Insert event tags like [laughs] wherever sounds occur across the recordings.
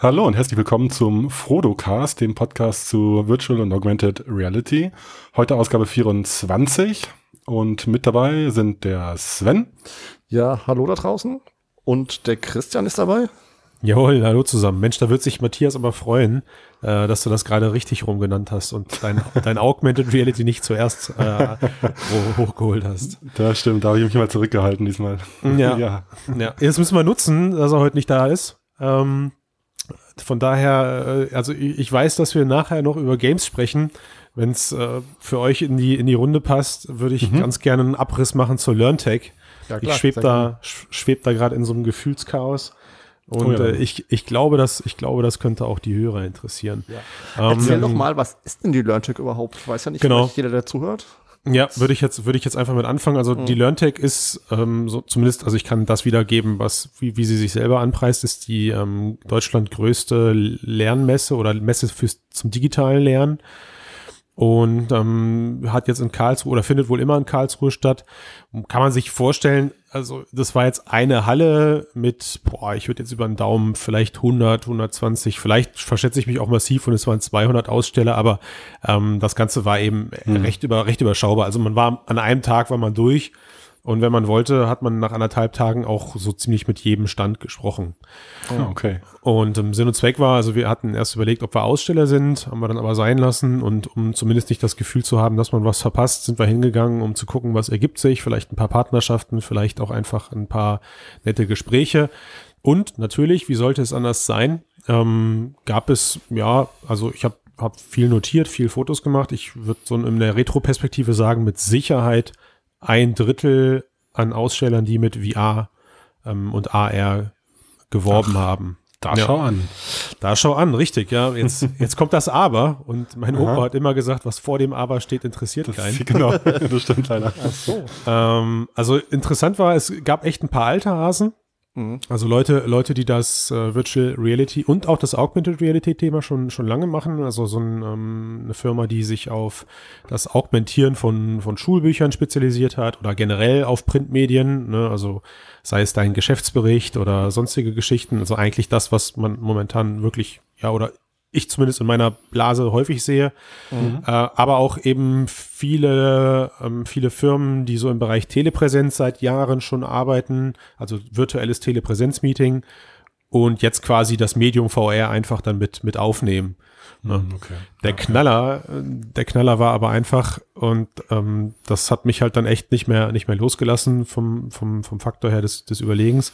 Hallo und herzlich willkommen zum Frodo-Cast, dem Podcast zu Virtual und Augmented Reality. Heute Ausgabe 24 und mit dabei sind der Sven. Ja, hallo da draußen. Und der Christian ist dabei. Jawohl, hallo zusammen. Mensch, da wird sich Matthias aber freuen, äh, dass du das gerade richtig rumgenannt hast und dein, [laughs] dein Augmented Reality nicht zuerst äh, hochgeholt hast. Das stimmt, da habe ich mich mal zurückgehalten diesmal. Ja, [laughs] ja. ja. Jetzt müssen wir nutzen, dass er heute nicht da ist. Ähm, von daher, äh, also ich weiß, dass wir nachher noch über Games sprechen. Wenn es äh, für euch in die, in die Runde passt, würde ich mhm. ganz gerne einen Abriss machen zur LearnTech. Ja, klar, ich schwebe da, schweb da gerade in so einem Gefühlschaos. Und oh ja. äh, ich, ich, glaube, dass, ich glaube, das könnte auch die Hörer interessieren. Ja. Ähm, Erzähl doch mal, was ist denn die LearnTech überhaupt? Weiß ja nicht, genau. jeder, der zuhört. Ja, würde ich jetzt, würde ich jetzt einfach mit anfangen. Also mhm. die LearnTech ist ähm, so zumindest, also ich kann das wiedergeben, was, wie, wie sie sich selber anpreist, ist die ähm, Deutschland größte Lernmesse oder Messe fürs zum digitalen Lernen und ähm, hat jetzt in Karlsruhe oder findet wohl immer in Karlsruhe statt. Kann man sich vorstellen, also das war jetzt eine Halle mit, boah, ich würde jetzt über den Daumen vielleicht 100, 120, vielleicht verschätze ich mich auch massiv und es waren 200 Aussteller, aber ähm, das Ganze war eben mhm. recht, über, recht überschaubar. Also man war an einem Tag war man durch und wenn man wollte, hat man nach anderthalb Tagen auch so ziemlich mit jedem Stand gesprochen. Oh, okay. Und ähm, Sinn und Zweck war, also wir hatten erst überlegt, ob wir Aussteller sind, haben wir dann aber sein lassen. Und um zumindest nicht das Gefühl zu haben, dass man was verpasst, sind wir hingegangen, um zu gucken, was ergibt sich. Vielleicht ein paar Partnerschaften, vielleicht auch einfach ein paar nette Gespräche. Und natürlich, wie sollte es anders sein, ähm, gab es, ja, also ich habe hab viel notiert, viel Fotos gemacht. Ich würde so in der Retro-Perspektive sagen, mit Sicherheit ein Drittel an Ausstellern, die mit VR ähm, und AR geworben Ach, haben. Da ja. schau an. Da schau an, richtig, ja. Jetzt, [laughs] jetzt kommt das Aber und mein Opa Aha. hat immer gesagt, was vor dem Aber steht, interessiert das, keinen. [laughs] Genau, [laughs] das stimmt leider. Ach so. Ähm, also interessant war, es gab echt ein paar alte Hasen, Mhm. Also Leute, Leute, die das äh, Virtual Reality und auch das Augmented Reality Thema schon, schon lange machen. Also so ein, ähm, eine Firma, die sich auf das Augmentieren von, von Schulbüchern spezialisiert hat oder generell auf Printmedien. Ne? Also sei es dein Geschäftsbericht oder sonstige Geschichten. Also eigentlich das, was man momentan wirklich, ja, oder ich zumindest in meiner Blase häufig sehe, mhm. äh, aber auch eben viele, ähm, viele Firmen, die so im Bereich Telepräsenz seit Jahren schon arbeiten, also virtuelles Telepräsenzmeeting und jetzt quasi das Medium VR einfach dann mit, mit aufnehmen. Ne? Mhm, okay. Der Knaller, der Knaller war aber einfach und ähm, das hat mich halt dann echt nicht mehr, nicht mehr losgelassen vom, vom, vom Faktor her des, des Überlegens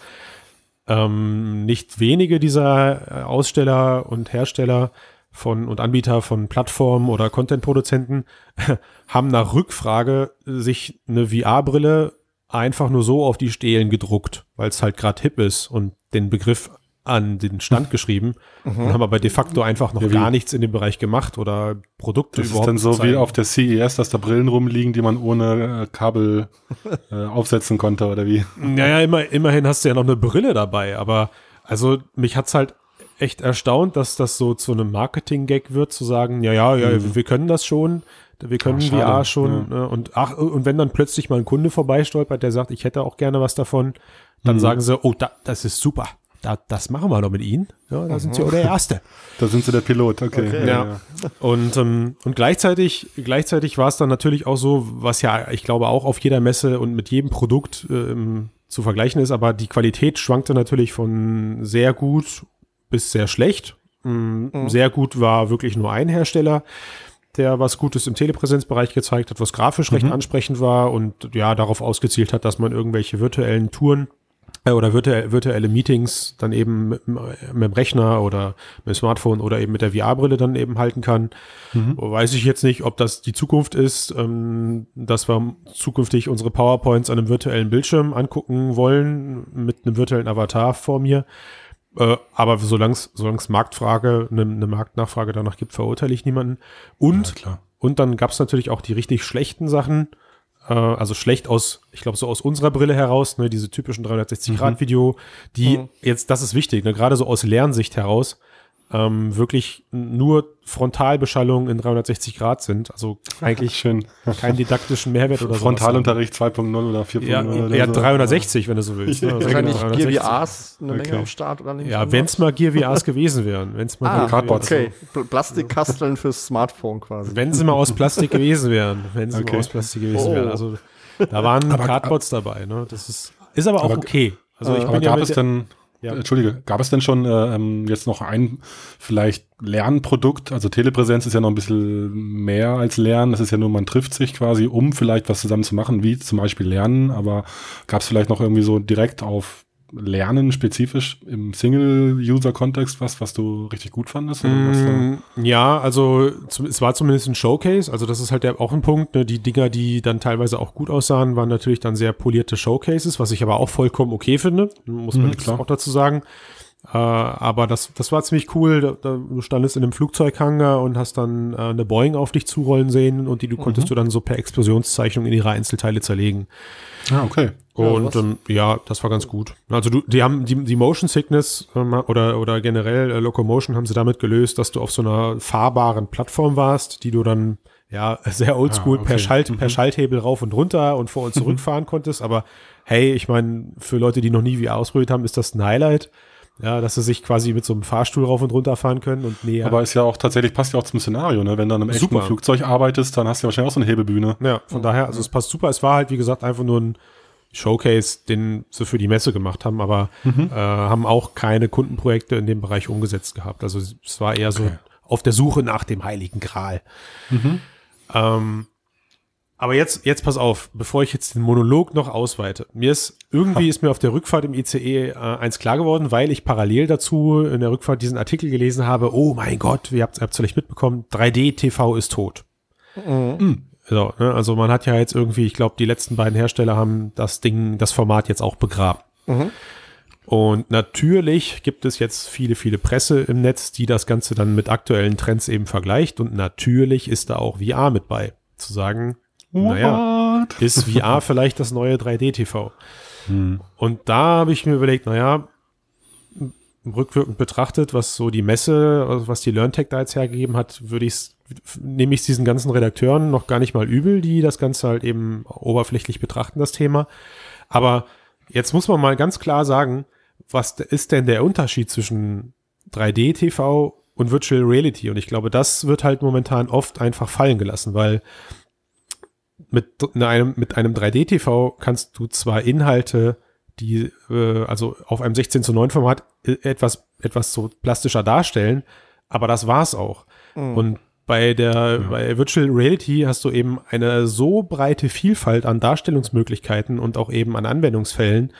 ähm, nicht wenige dieser äh, Aussteller und Hersteller von und Anbieter von Plattformen oder Content-Produzenten [laughs] haben nach Rückfrage sich eine VR-Brille einfach nur so auf die Stelen gedruckt, weil es halt gerade hip ist und den Begriff an den Stand geschrieben mhm. und haben aber de facto einfach noch ja, gar nichts in dem Bereich gemacht oder Produkte das überhaupt. Das ist dann so wie auf der CES, dass da Brillen rumliegen, die man ohne äh, Kabel [laughs] äh, aufsetzen konnte oder wie? Naja, immer, immerhin hast du ja noch eine Brille dabei, aber also mich hat's halt echt erstaunt, dass das so zu einem Marketing-Gag wird, zu sagen, ja, ja, ja, mhm. wir können das schon, wir können ach, VR schon ja. Ne, und ach, und wenn dann plötzlich mal ein Kunde vorbeistolpert, der sagt, ich hätte auch gerne was davon, dann mhm. sagen sie, oh, da, das ist super da, das machen wir doch mit Ihnen. Ja, da mhm. sind Sie auch der Erste. [laughs] Da sind Sie der Pilot, okay. okay. Ja. ja. Und, ähm, und gleichzeitig, gleichzeitig war es dann natürlich auch so, was ja, ich glaube, auch auf jeder Messe und mit jedem Produkt ähm, zu vergleichen ist, aber die Qualität schwankte natürlich von sehr gut bis sehr schlecht. Mhm. Sehr gut war wirklich nur ein Hersteller der was Gutes im Telepräsenzbereich gezeigt hat, was grafisch recht mhm. ansprechend war und ja, darauf ausgezielt hat, dass man irgendwelche virtuellen Touren äh, oder virtuelle, virtuelle Meetings dann eben mit, mit, dem Rechner oder mit dem Smartphone oder eben mit der VR-Brille dann eben halten kann. Mhm. Weiß ich jetzt nicht, ob das die Zukunft ist, ähm, dass wir zukünftig unsere PowerPoints an einem virtuellen Bildschirm angucken wollen mit einem virtuellen Avatar vor mir. Äh, aber solange es Marktfrage, eine, eine Marktnachfrage danach gibt, verurteile ich niemanden. Und, ja, und dann gab es natürlich auch die richtig schlechten Sachen, äh, also schlecht aus, ich glaube, so aus unserer Brille heraus, ne, diese typischen 360-Grad-Video, die mhm. jetzt, das ist wichtig, ne, gerade so aus Lernsicht heraus, ähm, wirklich nur Frontalbeschallung in 360 Grad sind. Also [laughs] eigentlich Schön. keinen didaktischen Mehrwert oder so. Frontalunterricht 2.0 oder 4.0 Ja, oder ja, so. 360, wenn du so [laughs] willst. Ne? Also Wahrscheinlich genau, Gear 360. VRs eine Menge Okay. am Start oder nicht? Ja, wenn es mal Gear VRs [laughs] gewesen wären. Wenn's mal Ah, Gear Cardboard. okay. Pl- Plastikkasteln fürs Smartphone quasi. Wenn sie mal aus Plastik gewesen wären. Wenn sie Okay. mal aus Plastik gewesen Oh. wären. Also da waren Cardboards dabei. Ne? Das ist, ist aber auch Aber- okay. Also ich Aber bin ja gab mit es denn, Ja. Entschuldige, gab es denn schon äh, ähm, jetzt noch ein vielleicht Lernprodukt? Also Telepräsenz ist ja noch ein bisschen mehr als Lernen. Das ist ja nur, man trifft sich quasi, um vielleicht was zusammen zu machen, wie zum Beispiel Lernen. Aber gab es vielleicht noch irgendwie so direkt auf Lernen spezifisch im Single-User-Kontext was, was du richtig gut fandest? Mm, Ja, also es war zumindest ein Showcase, also das ist halt der, auch ein Punkt. Ne? Die Dinger, die dann teilweise auch gut aussahen, waren natürlich dann sehr polierte Showcases, was ich aber auch vollkommen okay finde, muss man Mhm, auch dazu sagen. Äh, aber das, das war ziemlich cool. Da, da, du standest in einem Flugzeughanger und hast dann äh, eine Boeing auf dich zurollen sehen und die du konntest du dann so per Explosionszeichnung in ihre Einzelteile zerlegen. Ah, okay. Und was? ähm, ja, das war ganz gut. Also du, die haben die, die Motion Sickness ähm, oder, oder generell äh, Locomotion haben sie damit gelöst, dass du auf so einer fahrbaren Plattform warst, die du dann ja [laughs] sehr oldschool Ah, okay. per, Schalt, Mhm. per Schalthebel rauf und runter und vor und [laughs] zurück fahren konntest. Aber hey, ich meine, für Leute, die noch nie VR ausprobiert haben, ist das ein Highlight. Ja, dass sie sich quasi mit so einem Fahrstuhl rauf und runter fahren können und näher. Aber ist ja auch tatsächlich, passt ja auch zum Szenario, ne? Wenn du an einem echten Super. Flugzeug arbeitest, dann hast du ja wahrscheinlich auch so eine Hebebühne. Ja, von daher, also es passt super. Es war halt, wie gesagt, einfach nur ein Showcase, den sie für die Messe gemacht haben, aber Mhm. äh, haben auch keine Kundenprojekte in dem Bereich umgesetzt gehabt. Also es war eher so Okay. auf der Suche nach dem heiligen Gral. Mhm. Ähm, aber jetzt, jetzt pass auf, bevor ich jetzt den Monolog noch ausweite. Mir ist, irgendwie ist mir auf der Rückfahrt im ICE äh, eins klar geworden, weil ich parallel dazu in der Rückfahrt diesen Artikel gelesen habe, oh mein Gott, ihr habt es vielleicht mitbekommen, 3D-TV ist tot. So, ne? Also man hat ja jetzt irgendwie, ich glaube, die letzten beiden Hersteller haben das Ding, das Format jetzt auch begraben. Und natürlich gibt es jetzt viele, viele Presse im Netz, die das Ganze dann mit aktuellen Trends eben vergleicht. Und natürlich ist da auch VR mit bei. Zu sagen, naja, [laughs] ist VR vielleicht das neue 3D-TV? Und da habe ich mir überlegt, naja, rückwirkend betrachtet, was so die Messe, also was die LearnTech da jetzt hergegeben hat, würde ich nehme ich es diesen ganzen Redakteuren noch gar nicht mal übel, die das Ganze halt eben oberflächlich betrachten, das Thema. Aber jetzt muss man mal ganz klar sagen, was ist denn der Unterschied zwischen 3D-TV und Virtual Reality? Und ich glaube, das wird halt momentan oft einfach fallen gelassen, weil mit einem, mit einem 3D-TV kannst du zwar Inhalte, die äh, also auf einem 16 zu 9 Format etwas, etwas so plastischer darstellen, aber das war's auch. Und bei der bei Virtual Reality hast du eben eine so breite Vielfalt an Darstellungsmöglichkeiten und auch eben an Anwendungsfällen,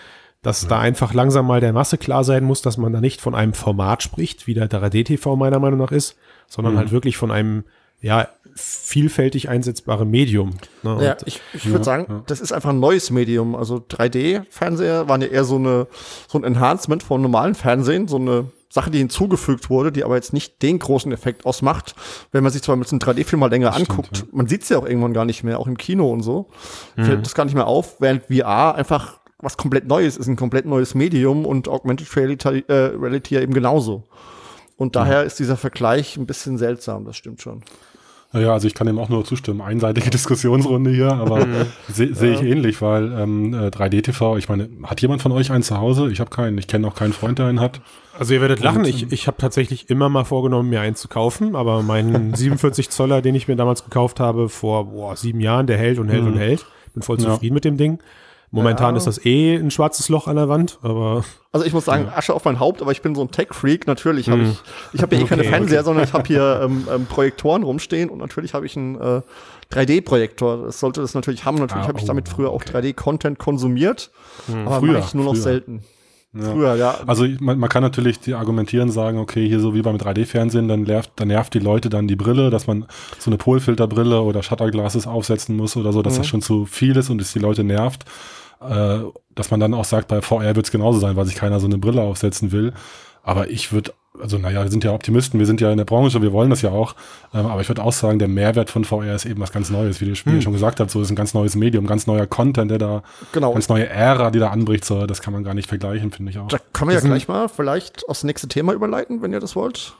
dass da einfach langsam mal der Masse klar sein muss, dass man da nicht von einem Format spricht, wie der 3D-TV meiner Meinung nach ist, sondern halt wirklich von einem ja vielfältig einsetzbarem Medium. Ne? Ja, ich, ich würde sagen, das ist einfach ein neues Medium. Also 3D-Fernseher waren ja eher so, eine, so ein Enhancement von normalen Fernsehen, so eine Sache, die hinzugefügt wurde, die aber jetzt nicht den großen Effekt ausmacht. Wenn man sich zwar mit so einem 3D-Film mal länger stimmt, anguckt, man sieht es ja auch irgendwann gar nicht mehr, auch im Kino und so, fällt das gar nicht mehr auf, während VR einfach was komplett Neues ist, ein komplett neues Medium und Augmented Reality, äh, Reality ja eben genauso. Und daher ist dieser Vergleich ein bisschen seltsam, das stimmt schon. Ja, also ich kann dem auch nur zustimmen. Einseitige Diskussionsrunde hier, aber sehe seh ich ähnlich, weil ähm, äh, 3D-TV, ich meine, hat jemand von euch einen zu Hause? Ich habe keinen. Ich kenne auch keinen Freund, der einen hat. Also ihr werdet lachen, Und, ich, ich habe tatsächlich immer mal vorgenommen, mir einen zu kaufen, aber meinen [laughs] 47 Zoller, den ich mir damals gekauft habe, vor boah, sieben Jahren, der hält und hält und hält. Bin voll Ja. zufrieden mit dem Ding. Momentan Ja. ist das eh ein schwarzes Loch an der Wand, aber Also ich muss sagen, Asche auf mein Haupt, aber ich bin so ein Tech-Freak. Natürlich habe ich, ich habe ja eh [laughs] keine Okay, Fernseher, sondern ich habe hier ähm, ähm, Projektoren rumstehen und natürlich habe ich einen äh, 3D-Projektor. Das sollte das natürlich haben. Natürlich Ah, habe ich oh, damit früher auch 3D-Content konsumiert, aber Früher, ich nur noch früher. selten. Ja. Früher, ja. Also man, man kann natürlich die argumentieren, sagen, okay, hier so wie beim 3D-Fernsehen, dann nervt, dann nervt die Leute dann die Brille, dass man so eine Polfilterbrille oder Shutterglasses aufsetzen muss oder so, dass das schon zu viel ist und es die Leute nervt. Äh, dass man dann auch sagt, bei VR wird es genauso sein, weil sich keiner so eine Brille aufsetzen will. Aber ich würde, also naja, wir sind ja Optimisten, wir sind ja in der Branche, wir wollen das ja auch. Ähm, aber ich würde auch sagen, der Mehrwert von VR ist eben was ganz Neues, wie, ihr- wie ihr schon gesagt habt, so ist ein ganz neues Medium, ganz neuer Content, der da, Genau. ganz neue Ära, die da anbricht, so, das kann man gar nicht vergleichen, finde ich auch. Da kann man ja Das gleich mal vielleicht aufs nächste Thema überleiten, wenn ihr das wollt.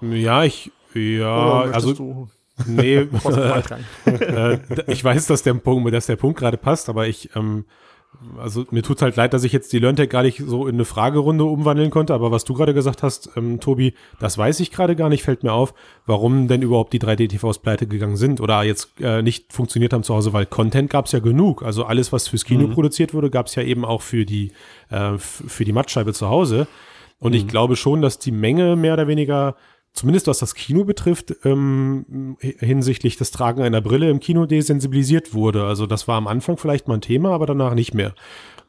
Ja, ich, ja, also, nee, [laughs] [laughs] äh, ich weiß, dass der Punkt, dass der Punkt gerade passt, aber ich, ähm, also mir tut halt leid, dass ich jetzt die LearnTech gar nicht so in eine Fragerunde umwandeln konnte, aber was du gerade gesagt hast, ähm, Tobi, das weiß ich gerade gar nicht, fällt mir auf, warum denn überhaupt die 3D-TVs pleite gegangen sind oder jetzt äh, nicht funktioniert haben zu Hause, weil Content gab es ja genug. Also alles, was fürs Kino mhm. produziert wurde, gab es ja eben auch für die, äh, für die Mattscheibe zu Hause. Und mhm. ich glaube schon, dass die Menge mehr oder weniger zumindest was das Kino betrifft, ähm, hinsichtlich des Tragen einer Brille im Kino desensibilisiert wurde. Also das war am Anfang vielleicht mal ein Thema, aber danach nicht mehr.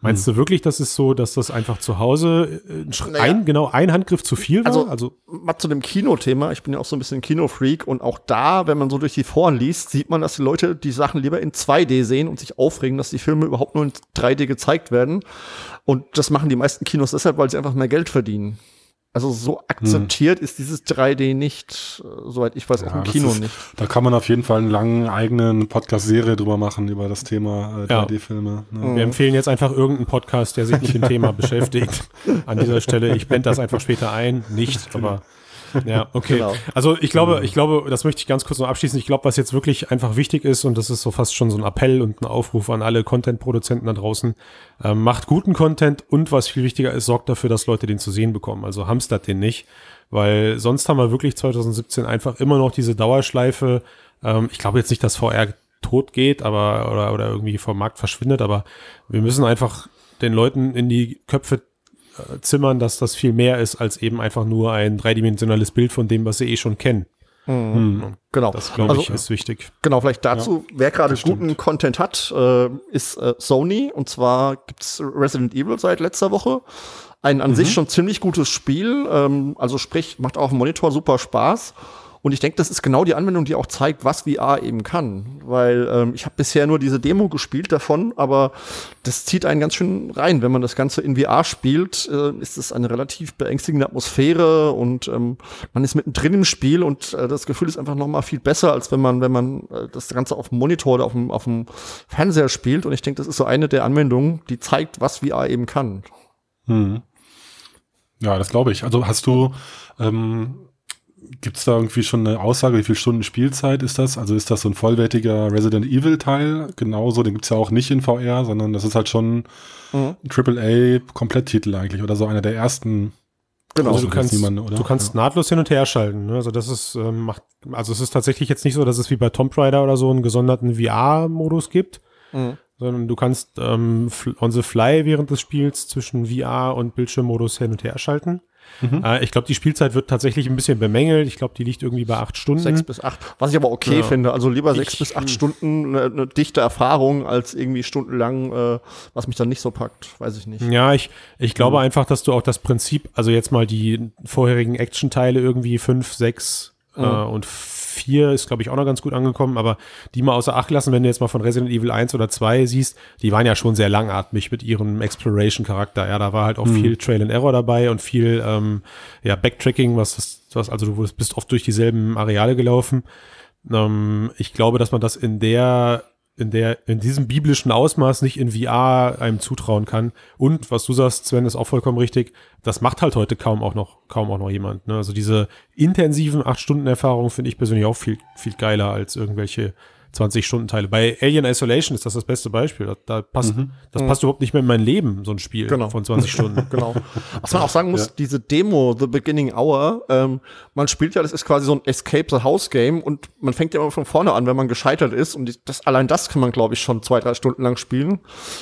Meinst hm. du wirklich, dass es so, dass das einfach zu Hause äh, naja. ein, genau ein Handgriff zu viel war? Also, also mal zu dem Kinothema. Ich bin ja auch so ein bisschen Kinofreak und auch da, wenn man so durch die Foren liest, sieht man, dass die Leute die Sachen lieber in 2D sehen und sich aufregen, dass die Filme überhaupt nur in 3D gezeigt werden. Und das machen die meisten Kinos deshalb, weil sie einfach mehr Geld verdienen. Also so akzeptiert hm. ist dieses 3D nicht, soweit ich weiß, ja, auch im Kino ist, nicht. Da kann man auf jeden Fall einen langen eigenen Podcast-Serie drüber machen, über das Thema äh, 3D-Filme. Ne? Wir mhm. empfehlen jetzt einfach irgendeinen Podcast, der sich mit dem Thema beschäftigt. An dieser Stelle, ich blende das einfach später ein, nicht, aber ja, [laughs] okay. Genau. Also ich glaube, genau. ich glaube, das möchte ich ganz kurz noch abschließen. Ich glaube, was jetzt wirklich einfach wichtig ist, und das ist so fast schon so ein Appell und ein Aufruf an alle Content-Produzenten da draußen, äh, macht guten Content und was viel wichtiger ist, sorgt dafür, dass Leute den zu sehen bekommen. Also hamstert den nicht, weil sonst haben wir wirklich 2017 einfach immer noch diese Dauerschleife. Ähm, ich glaube jetzt nicht, dass VR tot geht, aber oder, oder irgendwie vom Markt verschwindet, aber wir müssen einfach den Leuten in die Köpfe zimmern, dass das viel mehr ist als eben einfach nur ein dreidimensionales Bild von dem, was sie eh schon kennen. Mhm. Hm. Genau. Das glaube ich also, ist wichtig. Genau, vielleicht dazu, ja, wer gerade guten Content hat, äh, ist äh, Sony. Und zwar gibt's Resident Evil seit letzter Woche. Ein an mhm. sich schon ziemlich gutes Spiel. Ähm, also sprich, macht auch im Monitor super Spaß. Und ich denke, das ist genau die Anwendung, die auch zeigt, was VR eben kann. Weil ähm, ich habe bisher nur diese Demo gespielt davon, aber das zieht einen ganz schön rein. Wenn man das Ganze in VR spielt, äh, ist es eine relativ beängstigende Atmosphäre und ähm, man ist mittendrin im Spiel und äh, das Gefühl ist einfach noch mal viel besser, als wenn man, wenn man äh, das Ganze auf dem Monitor oder auf dem, auf dem Fernseher spielt. Und ich denke, das ist so eine der Anwendungen, die zeigt, was VR eben kann. Hm. Ja, das glaube ich. Also hast du ähm, Gibt es da irgendwie schon eine Aussage, wie viele Stunden Spielzeit ist das? Also ist das so ein vollwertiger Resident Evil Teil? Genauso, den gibt es ja auch nicht in VR, sondern das ist halt schon mhm. ein AAA-Kompletttitel eigentlich oder so einer der ersten. Genau, also du kannst, niemanden, du kannst ja. nahtlos hin und her schalten. Ne? Also das ist, ähm, macht, also es ist tatsächlich jetzt nicht so, dass es wie bei Tomb Raider oder so einen gesonderten VR-Modus gibt, mhm. sondern du kannst ähm, on the fly während des Spiels zwischen VR und Bildschirmmodus hin und her schalten. Mhm. Äh, ich glaube, die Spielzeit wird tatsächlich ein bisschen bemängelt. Ich glaube, die liegt irgendwie bei acht Stunden. Sechs bis acht. Was ich aber okay ja. finde. Also lieber ich, sechs bis acht Stunden eine, eine, dichte Erfahrung als irgendwie stundenlang, äh, was mich dann nicht so packt. Weiß ich nicht. Ja, ich, ich glaube mhm. einfach, dass du auch das Prinzip, also jetzt mal die vorherigen Action-Teile irgendwie fünf, sechs mhm. äh, und 4 ist, glaube ich, auch noch ganz gut angekommen, aber die mal außer Acht lassen, wenn du jetzt mal von Resident Evil 1 oder 2 siehst, die waren ja schon sehr langatmig mit ihrem Exploration-Charakter. Ja, da war halt auch mhm. viel Trail and Error dabei und viel ähm, ja, Backtracking, was, das, was also du bist oft durch dieselben Areale gelaufen. Ähm, ich glaube, dass man das in der in der, in diesem biblischen Ausmaß nicht in VR einem zutrauen kann. Und was du sagst, Sven, ist auch vollkommen richtig. Das macht halt heute kaum auch noch, kaum auch noch jemand. Ne? Also diese intensiven acht Stunden Erfahrungen finde ich persönlich auch viel, viel geiler als irgendwelche 20-Stunden-Teile. Bei Alien Isolation ist das das beste Beispiel. Da, da passt, mhm. Das passt überhaupt nicht mehr in mein Leben, so ein Spiel genau. von 20 [laughs] Stunden. genau. Was man auch sagen muss, ja. diese Demo, The Beginning Hour, ähm, man spielt ja, das ist quasi so ein Escape the House Game und man fängt ja immer von vorne an, wenn man gescheitert ist und das, allein das kann man, glaube ich, schon zwei, drei Stunden lang spielen.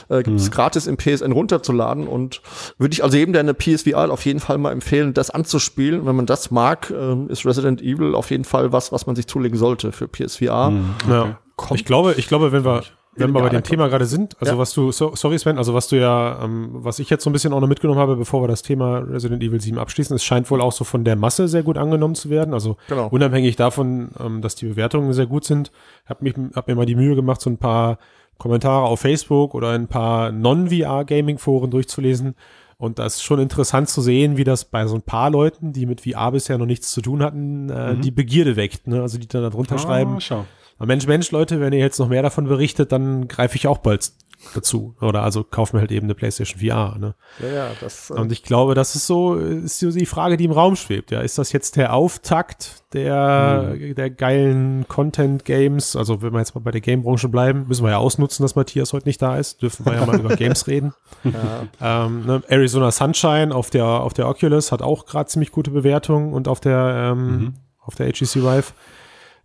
Äh, Gibt es mhm. gratis im PSN runterzuladen und würde ich also jedem, der eine PSVR auf jeden Fall mal empfehlen, das anzuspielen. Wenn man das mag, äh, ist Resident Evil auf jeden Fall was, was man sich zulegen sollte für PSVR. Mhm. Okay. Ja kommt. Ich glaube, ich glaube, wenn wir, wenn wir bei dem Thema gerade sind, also ja. was du, so, sorry Sven, also was du ja, ähm, was ich jetzt so ein bisschen auch noch mitgenommen habe, bevor wir das Thema Resident Evil 7 abschließen, es scheint wohl auch so von der Masse sehr gut angenommen zu werden. Also genau. unabhängig davon, ähm, dass die Bewertungen sehr gut sind, habe mich, hab mir mal die Mühe gemacht, so ein paar Kommentare auf Facebook oder ein paar Non-VR-Gaming-Foren durchzulesen. Und das ist schon interessant zu sehen, wie das bei so ein paar Leuten, die mit VR bisher noch nichts zu tun hatten, äh, mhm. die Begierde weckt. Ne? Also die dann da drunter ah, schreiben. Schau. Mensch, Mensch, Leute, wenn ihr jetzt noch mehr davon berichtet, dann greife ich auch bald dazu. Oder also kauf mir halt eben eine PlayStation VR. Ne? Ja, ja, das. Äh Und ich glaube, das ist so, ist so die Frage, die im Raum schwebt. Ja, ist das jetzt der Auftakt der, Hm. der geilen Content-Games? Also, wenn wir jetzt mal bei der Game-Branche bleiben, müssen wir ja ausnutzen, dass Matthias heute nicht da ist. Dürfen wir ja mal über [laughs] Games reden. ja. Ähm, ne, Arizona Sunshine auf der, auf der Oculus hat auch gerade ziemlich gute Bewertungen und auf der, ähm, Mhm. auf der HTC Vive.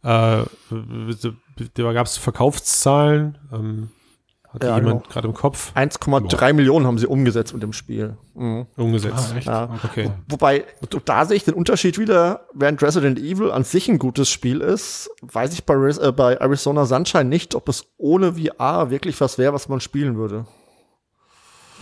Äh, da gab es Verkaufszahlen. Ähm, hatte Ja, jemand genau. gerade im Kopf 1,3 Millionen haben sie umgesetzt mit dem Spiel. Mhm. umgesetzt. Ah, echt? Ja. Okay. Wobei, da sehe ich den Unterschied wieder, während Resident Evil an sich ein gutes Spiel ist, weiß ich bei, äh, bei Arizona Sunshine nicht, ob es ohne VR wirklich was wäre, was man spielen würde.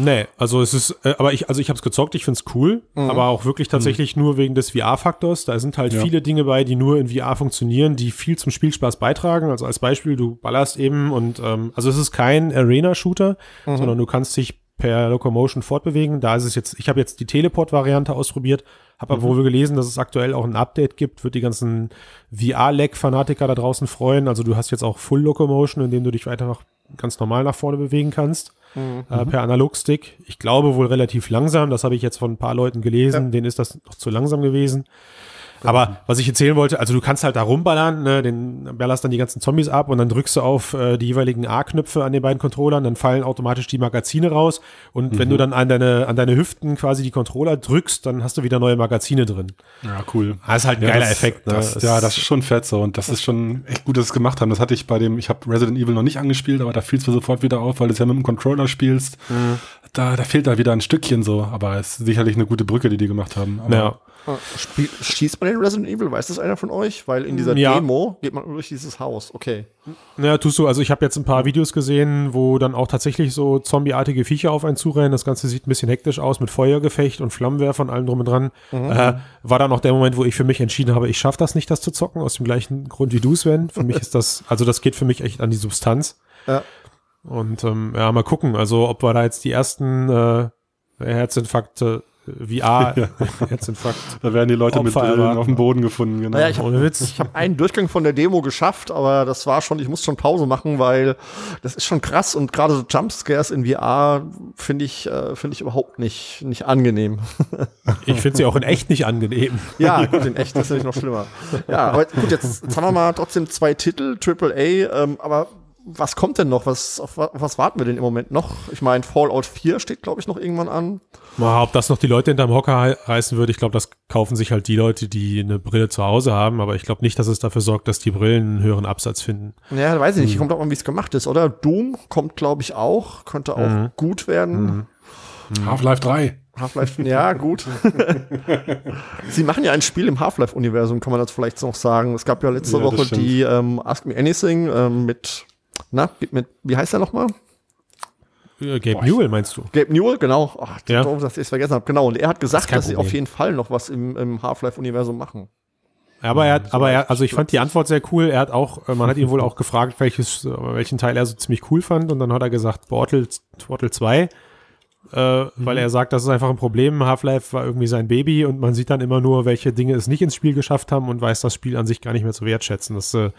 Nee, also es ist, äh, aber ich, also ich habe es gezockt, ich find's cool, aber auch wirklich tatsächlich nur wegen des VR-Faktors. Da sind halt Ja. viele Dinge bei, die nur in VR funktionieren, die viel zum Spielspaß beitragen. Also als Beispiel, du ballerst eben und ähm, also es ist kein Arena-Shooter, sondern du kannst dich per Locomotion fortbewegen. Da ist es jetzt, ich habe jetzt die Teleport-Variante ausprobiert, habe aber wohl gelesen, dass es aktuell auch ein Update gibt, wird die ganzen VR-Leg-Fanatiker da draußen freuen. Also du hast jetzt auch Full Locomotion, indem du dich weiter ganz normal nach vorne bewegen kannst äh, per Analogstick. Ich glaube wohl relativ langsam. Das habe ich jetzt von ein paar Leuten gelesen. Denen ist das noch zu langsam gewesen. Aber was ich erzählen wollte, also du kannst halt da rumballern, ne, den ballerst dann die ganzen Zombies ab und dann drückst du auf äh, die jeweiligen A-Knöpfe an den beiden Controllern, dann fallen automatisch die Magazine raus und wenn du dann an deine, an deine Hüften quasi die Controller drückst, dann hast du wieder neue Magazine drin. Ja, cool. Das ist halt ein Ja, geiler das, Effekt. Ne? Das, ja, das ist schon fett so und das ist schon echt gut, dass sie es gemacht haben. Das hatte ich bei dem, ich habe Resident Evil noch nicht angespielt, aber da fiel es mir sofort wieder auf, weil du es ja mit dem Controller spielst. Mhm. Da, da fehlt da wieder ein Stückchen so, aber es ist sicherlich eine gute Brücke, die die gemacht haben. Aber ja. Spiel, schießt man den Resident Evil? Weiß das einer von euch? Weil in dieser Ja. Demo geht man durch dieses Haus. Okay. Ja, tust du. Also ich habe jetzt ein paar Videos gesehen, wo dann auch tatsächlich so zombieartige Viecher auf einen zurennen. Das Ganze sieht ein bisschen hektisch aus mit Feuergefecht und Flammenwerfer und allem drum und dran. Äh, war dann auch der Moment, wo ich für mich entschieden habe, ich schaffe das nicht, das zu zocken, aus dem gleichen Grund wie du, Sven. Für mich [laughs] ist das, also das geht für mich echt an die Substanz. Ja. Und ähm, ja, mal gucken, also ob wir da jetzt die ersten äh, Herzinfarkte, VR, Herzinfarkt. [laughs] da werden die Leute mit Opfer Brillen erwarten. auf dem Boden gefunden. Genau. Naja, ich habe Ohne Witz. ich hab einen Durchgang von der Demo geschafft, aber das war schon, ich muss schon Pause machen, weil das ist schon krass und gerade so Jumpscares in VR finde ich, äh, finde ich überhaupt nicht, nicht angenehm. [laughs] Ich finde sie auch in echt nicht angenehm. Ja, gut, in echt, das ist natürlich noch schlimmer. Ja, aber gut, jetzt, jetzt haben wir mal trotzdem zwei Titel, AAA, ähm, aber was kommt denn noch? Was, auf, auf was warten wir denn im Moment noch? Ich meine, Fallout 4 steht, glaube ich, noch irgendwann an. Mal, ob das noch die Leute hinterm Hocker hei- reißen würde, ich glaube, das kaufen sich halt die Leute, die eine Brille zu Hause haben, aber ich glaube nicht, dass es dafür sorgt, dass die Brillen einen höheren Absatz finden. Ja, weiß ich nicht. Kommt auch an, wie es gemacht ist, oder? Doom kommt, glaube ich, auch. Könnte auch gut werden. Half-Life 3. Half-Life, ja, gut. [laughs] Sie machen ja ein Spiel im Half-Life-Universum, kann man das vielleicht noch sagen. Es gab ja letzte Ja, Woche stimmt. die ähm, Ask Me Anything ähm, mit, na, mit, wie heißt der nochmal? Äh, Gabe Newell meinst du? Gabe Newell, genau. Ach, Ja. doof, dass ich es vergessen habe. Genau. Und er hat gesagt, kein dass sie Problem. auf jeden Fall noch was im, im Half-Life-Universum machen. Aber er hat, aber er, also ich fand die Antwort sehr cool. Er hat auch, äh, man hat ihn wohl auch gefragt, welches, äh, welchen Teil er so ziemlich cool fand und dann hat er gesagt, Portal, Portal 2, äh, weil er sagt, das ist einfach ein Problem. Half-Life war irgendwie sein Baby und man sieht dann immer nur, welche Dinge es nicht ins Spiel geschafft haben und weiß das Spiel an sich gar nicht mehr zu wertschätzen. Das äh,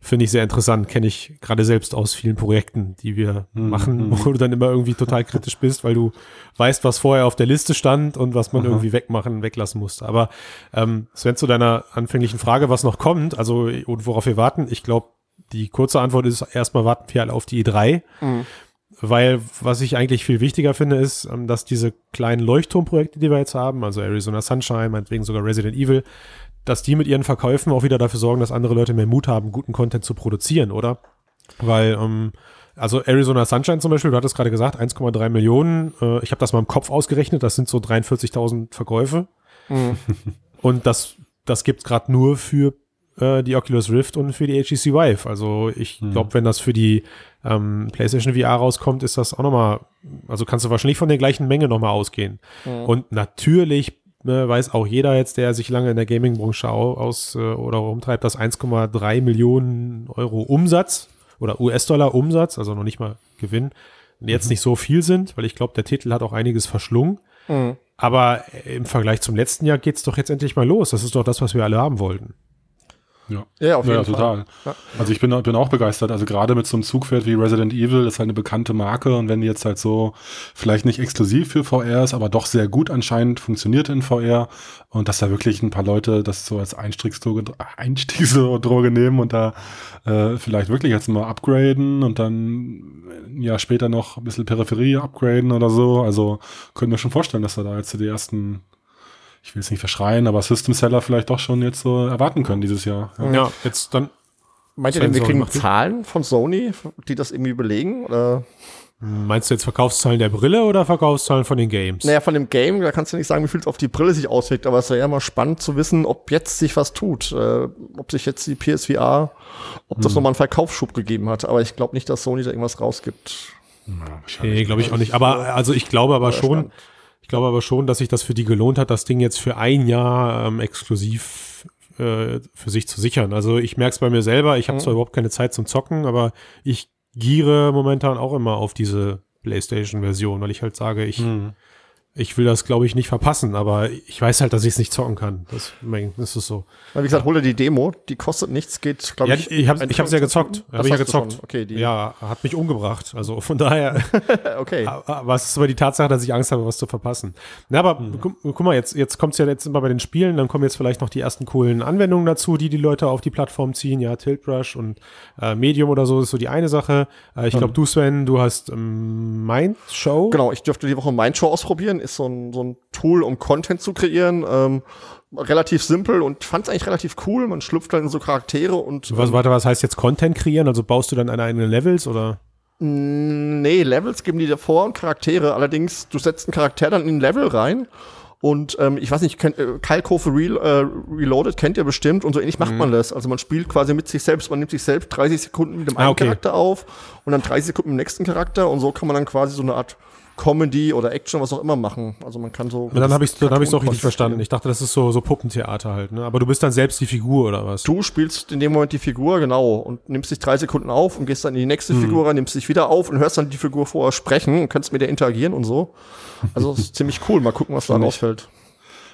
finde ich sehr interessant. Kenne ich gerade selbst aus vielen Projekten, die wir machen, wo du dann immer irgendwie total kritisch bist, weil du weißt, was vorher auf der Liste stand und was man irgendwie wegmachen, weglassen musste. Aber ähm, Sven, zu deiner anfänglichen Frage, was noch kommt, also und worauf wir warten, ich glaube, die kurze Antwort ist, erstmal warten wir alle auf die E3. Weil was ich eigentlich viel wichtiger finde, ist, ähm, dass diese kleinen Leuchtturmprojekte, die wir jetzt haben, also Arizona Sunshine, meinetwegen sogar Resident Evil, dass die mit ihren Verkäufen auch wieder dafür sorgen, dass andere Leute mehr Mut haben, guten Content zu produzieren, oder? Weil, ähm, also Arizona Sunshine zum Beispiel, du hattest gerade gesagt, 1,3 Millionen. Äh, ich habe das mal im Kopf ausgerechnet, das sind so 43.000 Verkäufe. [laughs] Und das, das gibt's gerade nur für äh, die Oculus Rift und für die HTC Vive. Also ich glaube, wenn das für die ähm, PlayStation VR rauskommt, ist das auch nochmal, also kannst du wahrscheinlich von der gleichen Menge nochmal ausgehen. Und natürlich ne, weiß auch jeder jetzt, der sich lange in der Gaming-Branche au- aus äh, oder rumtreibt, dass 1,3 Millionen Euro Umsatz oder US-Dollar Umsatz, also noch nicht mal Gewinn, jetzt nicht so viel sind, weil ich glaube, der Titel hat auch einiges verschlungen. Aber im Vergleich zum letzten Jahr geht's doch jetzt endlich mal los. Das ist doch das, was wir alle haben wollten. Ja, ja auf jeden ja, total. Ja. Also ich bin, bin auch begeistert. Also gerade mit so einem Zugpferd wie Resident Evil ist halt eine bekannte Marke und wenn die jetzt halt so vielleicht nicht exklusiv für VR ist, aber doch sehr gut anscheinend funktioniert in VR und dass da wirklich ein paar Leute das so als Einstiegsdroge, Einstiegsdroge nehmen und da äh, vielleicht wirklich jetzt mal upgraden und dann ein Jahr später noch ein bisschen Peripherie upgraden oder so. Also können wir schon vorstellen, dass da da jetzt die ersten ich will es nicht verschreien, aber System Seller vielleicht doch schon jetzt so erwarten können dieses Jahr. Ja, ja jetzt dann. Meint ihr denn, wir kriegen Zahlen von Sony, die das irgendwie belegen? Oder? Meinst du jetzt Verkaufszahlen der Brille oder Verkaufszahlen von den Games? Naja, von dem Game, da kannst du nicht sagen, wie viel es auf die Brille sich auswirkt, aber es wäre ja mal spannend zu wissen, ob jetzt sich was tut. Äh, ob sich jetzt die PSVR, ob das hm. nochmal einen Verkaufsschub gegeben hat. Aber ich glaube nicht, dass Sony da irgendwas rausgibt. Nee, glaube ich auch nicht. Aber also ich glaube aber schon, spannend. Ich glaube aber schon, dass sich das für die gelohnt hat, das Ding jetzt für ein Jahr ähm, exklusiv äh, für sich zu sichern. Also ich merke es bei mir selber, ich habe mhm. zwar überhaupt keine Zeit zum Zocken, aber ich giere momentan auch immer auf diese PlayStation-Version, weil ich halt sage, ich, mhm ich will das, glaube ich, nicht verpassen, aber ich weiß halt, dass ich es nicht zocken kann. Das, das ist so. Wie gesagt, hol dir die Demo, die kostet nichts, geht, glaube ja, ich. Ich habe ich hab's ja gezockt. Hab ich ja gezockt. Okay, die. Ja, hat mich umgebracht. Also von daher. [laughs] [laughs] okay. Was ist aber die Tatsache, dass ich Angst habe, was zu verpassen. Na, aber mhm. guck, guck, mal, jetzt, jetzt kommt es ja jetzt immer bei den Spielen, dann kommen jetzt vielleicht noch die ersten coolen Anwendungen dazu, die die Leute auf die Plattform ziehen. Ja, Tilt Brush und äh, Medium oder so ist so die eine Sache. Äh, ich glaube, mhm. du, Sven, du hast ähm, Mind Show. Genau, ich dürfte die Woche Mind Show ausprobieren ist so ein, so ein Tool, um Content zu kreieren. Ähm, relativ simpel und fand es eigentlich relativ cool. Man schlüpft dann in so Charaktere und. Was, ähm, warte, was heißt jetzt Content kreieren? Also baust du dann eine eigene Levels oder? Nee, Levels geben die davor und Charaktere. Allerdings, du setzt einen Charakter dann in ein Level rein und ähm, ich weiß nicht, kennt, äh, Kalkofe Re äh, Reloaded kennt ihr bestimmt und so ähnlich macht mhm. man das. Also man spielt quasi mit sich selbst, man nimmt sich selbst 30 Sekunden mit dem ah, einen okay. Charakter auf und dann 30 Sekunden mit dem nächsten Charakter und so kann man dann quasi so eine Art Comedy oder Action, was auch immer machen. Also man kann so. Ja, dann habe ich dann habe ich es auch richtig verstanden. Ich dachte, das ist so so Puppentheater halt. Ne? Aber du bist dann selbst die Figur oder was? Du spielst in dem Moment die Figur genau und nimmst dich drei Sekunden auf und gehst dann in die nächste hm. Figur rein, nimmst dich wieder auf und hörst dann die Figur vorher sprechen und kannst mit der interagieren und so. Also ist ziemlich cool. Mal gucken, was da rausfällt.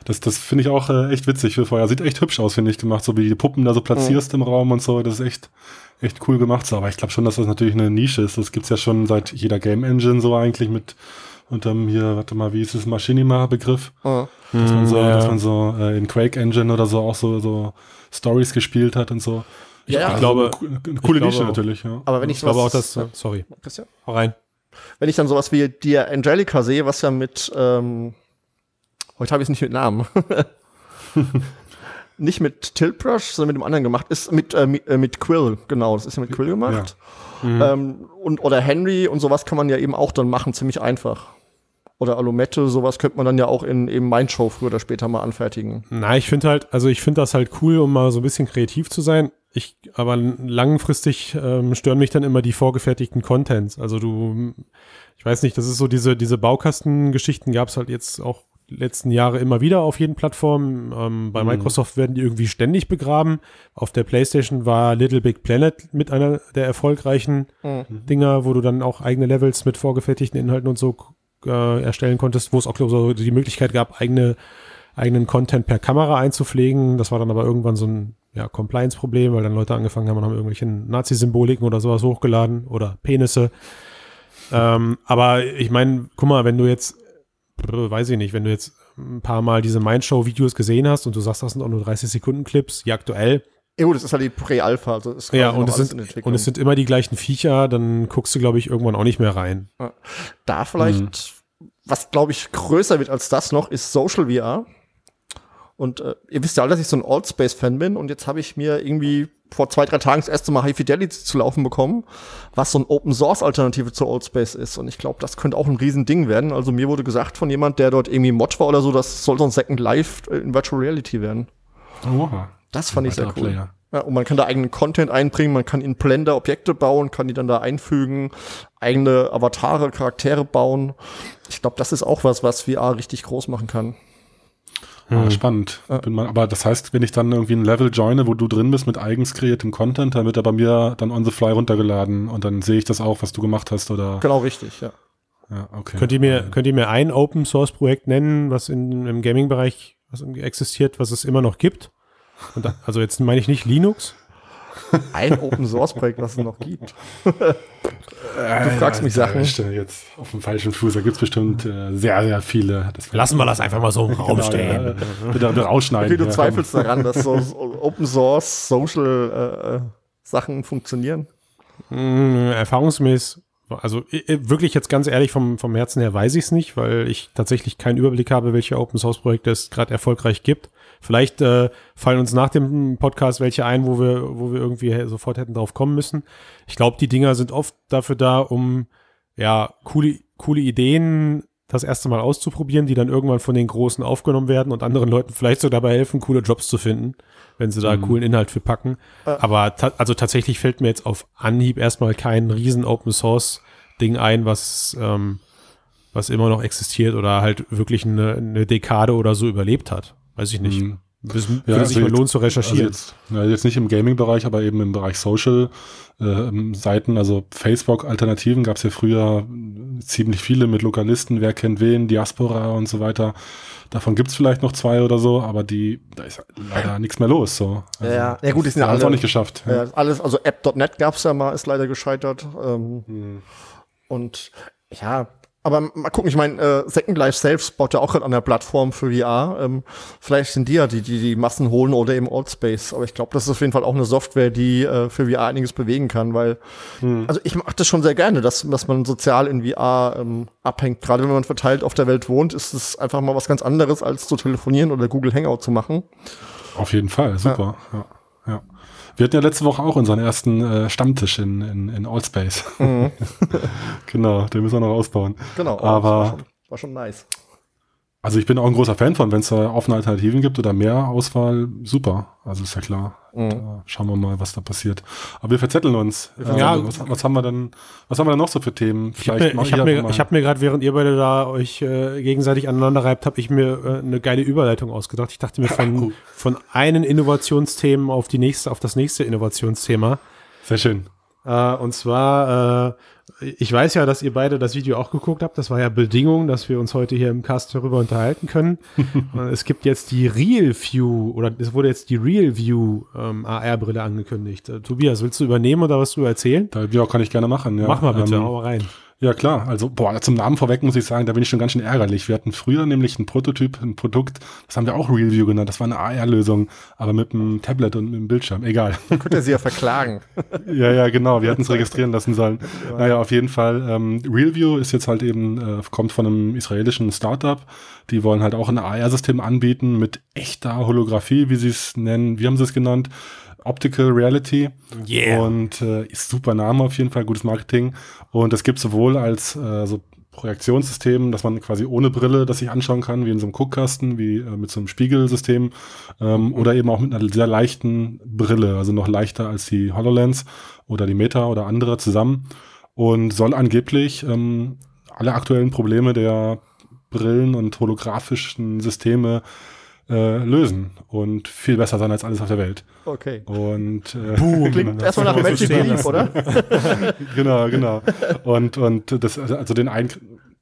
Das, das finde ich auch äh, echt witzig für vorher. Sieht echt hübsch aus, finde ich, gemacht. So wie die Puppen da so platzierst mhm. im Raum und so. Das ist echt, echt cool gemacht. So, aber ich glaube schon, dass das natürlich eine Nische ist. Das gibt's ja schon seit jeder Game Engine so eigentlich mit und dann hier, warte mal, wie ist das Machinima-Begriff? Oh. Dass man so, ja. dass man so äh, in Quake Engine oder so auch so, so Stories gespielt hat und so. Ja, ich, ich glaube, eine coole Nische natürlich, ja. Aber wenn ich, ich glaube auch das, äh, sorry. Christian? Hau rein. Wenn ich dann sowas wie dir Angelica sehe, was ja mit, ähm, heute habe ich es nicht mit Namen. [laughs] nicht mit Tiltbrush, sondern mit dem anderen gemacht, ist mit, äh, mit, äh, mit Quill, genau, das ist ja mit Quill gemacht. Ja. Mhm. Ähm, und, oder Henry und sowas kann man ja eben auch dann machen, ziemlich einfach oder Alumette, sowas könnte man dann ja auch in eben Mindshow früher oder später mal anfertigen. Na, ich finde halt, also ich finde das halt cool, um mal so ein bisschen kreativ zu sein. Ich, aber langfristig ähm, stören mich dann immer die vorgefertigten Contents. Also du, ich weiß nicht, das ist so diese, diese Baukastengeschichten gab es halt jetzt auch letzten Jahre immer wieder auf jeden Plattformen. Ähm, bei mhm. Microsoft werden die irgendwie ständig begraben. Auf der PlayStation war Little Big Planet mit einer der erfolgreichen mhm. Dinger, wo du dann auch eigene Levels mit vorgefertigten Inhalten und so äh, erstellen konntest, wo es auch so die Möglichkeit gab, eigene, eigenen Content per Kamera einzupflegen. Das war dann aber irgendwann so ein ja, Compliance-Problem, weil dann Leute angefangen haben und haben irgendwelche Nazi-Symboliken oder sowas hochgeladen oder Penisse. Ähm, aber ich meine, guck mal, wenn du jetzt, weiß ich nicht, wenn du jetzt ein paar Mal diese Mindshow-Videos gesehen hast und du sagst, das sind auch nur 30 Sekunden Clips, ja aktuell, ja gut, das ist halt die Prä-Alpha. Also ja, und es, sind, und es sind immer die gleichen Viecher, dann guckst du, glaube ich, irgendwann auch nicht mehr rein. Da vielleicht, mhm. was, glaube ich, größer wird als das noch, ist Social VR. Und äh, ihr wisst ja alle, dass ich so ein Old Space fan bin und jetzt habe ich mir irgendwie vor zwei, drei Tagen das erste Mal High Fidelity zu laufen bekommen, was so ein Open-Source-Alternative zu Old Space ist. Und ich glaube, das könnte auch ein Riesending werden. Also mir wurde gesagt von jemand, der dort irgendwie Mod war oder so, das soll so ein Second Life in Virtual Reality werden. Oha. Das fand ich sehr cool. Player. Ja, und man kann da eigenen Content einbringen, man kann in Blender Objekte bauen, kann die dann da einfügen, eigene Avatare, Charaktere bauen. Ich glaube, das ist auch was, was VR richtig groß machen kann. Ja, ah, hm. spannend. Ja. Mal, aber das heißt, wenn ich dann irgendwie ein Level joine, wo du drin bist mit eigens kreiertem Content, dann wird er bei mir dann on the fly runtergeladen und dann sehe ich das auch, was du gemacht hast, oder? Genau, richtig, ja. Ja, okay. Könnt ihr mir, könnt ihr mir ein Open Source Projekt nennen, was in, im Gaming-Bereich existiert, was es immer noch gibt? Und da, also jetzt meine ich nicht Linux. Ein Open Source Projekt, was es noch gibt. [laughs] du fragst mich Sachen. Ich jetzt auf dem falschen Fuß. Da gibt es bestimmt äh, sehr, sehr viele. Lassen wir das einfach mal so im [laughs] Raum genau, stehen. Ja, bitte, bitte rausschneiden. Okay, du ja, zweifelst komm. daran, dass so, so [laughs] Open Source Social äh, Sachen funktionieren? Mm, erfahrungsgemäß also wirklich jetzt ganz ehrlich vom, vom Herzen her weiß ich es nicht, weil ich tatsächlich keinen Überblick habe, welche Open Source Projekte es gerade erfolgreich gibt. Vielleicht äh, fallen uns nach dem Podcast welche ein, wo wir, wo wir irgendwie sofort hätten drauf kommen müssen. Ich glaube, die Dinger sind oft dafür da, um ja coole, coole Ideen das erste Mal auszuprobieren, die dann irgendwann von den Großen aufgenommen werden und anderen Leuten vielleicht so dabei helfen, coole Jobs zu finden, wenn sie da mhm. coolen Inhalt für packen. Äh. Aber ta also tatsächlich fällt mir jetzt auf Anhieb erstmal kein riesen Open Source Ding ein, was, ähm, was immer noch existiert oder halt wirklich eine, eine Dekade oder so überlebt hat. Weiß ich nicht. Mhm. Das ja, würde sich also mal lohnen zu recherchieren. Also jetzt, ja, jetzt nicht im Gaming-Bereich, aber eben im Bereich Social äh, Seiten, also Facebook-Alternativen gab es ja früher ziemlich viele mit Lokalisten, wer kennt wen, Diaspora und so weiter. Davon gibt es vielleicht noch zwei oder so, aber die, da ist leider nichts mehr los. So. Also, ja, ja gut, die sind ja alle, auch nicht geschafft. Ja. alles, also App.net gab es ja mal, ist leider gescheitert. Ähm, hm. Und ja, aber mal gucken, ich meine, äh, Second Life selbst baut ja auch gerade an der Plattform für VR. Ähm, vielleicht sind die ja die, die die Massen holen oder eben Space. Aber ich glaube, das ist auf jeden Fall auch eine Software, die äh, für VR einiges bewegen kann, weil, hm. also ich mache das schon sehr gerne, dass, dass man sozial in VR ähm, abhängt. Gerade wenn man verteilt auf der Welt wohnt, ist es einfach mal was ganz anderes, als zu telefonieren oder Google Hangout zu machen. Auf jeden Fall, super. Ja. ja. ja. Wir hatten ja letzte Woche auch unseren ersten äh, Stammtisch in, in, in Allspace. Mhm. [laughs] genau, den müssen wir noch ausbauen. Genau, aber war schon, war schon nice. Also ich bin auch ein großer Fan von, wenn es da offene Alternativen gibt oder mehr Auswahl, super. Also ist ja klar. Mhm. Schauen wir mal, was da passiert. Aber wir verzetteln uns. Ja, äh, was, was, haben wir denn, was haben wir denn noch so für Themen? Vielleicht ich habe mir, ich hab mir, gerade, während ihr beide da euch äh, gegenseitig aneinander reibt, habe ich mir äh, eine geile Überleitung ausgedacht. Ich dachte mir [laughs] von, von einem Innovationsthemen auf die nächste, auf das nächste Innovationsthema. Sehr schön. Äh, und zwar, äh, ich weiß ja, dass ihr beide das Video auch geguckt habt. Das war ja Bedingung, dass wir uns heute hier im Cast darüber unterhalten können. [laughs] Äh, es gibt jetzt die Real View oder es wurde jetzt die Real View ähm, AR-Brille angekündigt. Äh, Tobias, willst du übernehmen oder was du erzählen? Ja, kann ich gerne machen. Ja. Mach mal bitte, ähm, hau rein. Ja, klar. Also, boah, zum Namen vorweg muss ich sagen, da bin ich schon ganz schön ärgerlich. Wir hatten früher nämlich ein Prototyp, ein Produkt, das haben wir auch Realview genannt. Das war eine AR-Lösung, aber mit einem Tablet und mit einem Bildschirm. Egal. Dann könnt ihr sie ja verklagen. [laughs] ja, ja, genau. Wir hätten es registrieren lassen sollen. Ja. Naja, auf jeden Fall. Ähm, Realview ist jetzt halt eben, äh, kommt von einem israelischen Startup. Die wollen halt auch ein AR-System anbieten mit echter Holographie, wie sie es nennen. Wie haben sie es genannt? Optical Reality. Yeah. Und äh, ist super Name auf jeden Fall, gutes Marketing. Und das gibt sowohl als äh, so Projektionssystem, dass man quasi ohne Brille das sich anschauen kann, wie in so einem Guckkasten, wie äh, mit so einem Spiegelsystem, ähm, oder eben auch mit einer sehr leichten Brille, also noch leichter als die HoloLens oder die Meta oder andere zusammen. Und soll angeblich ähm, alle aktuellen Probleme der Brillen und holographischen Systeme äh, lösen und viel besser sein als alles auf der Welt. Okay. Und äh, Boom. [laughs] klingt erstmal nach Magic Leap, oder? [laughs] genau, genau. Und und das also den einen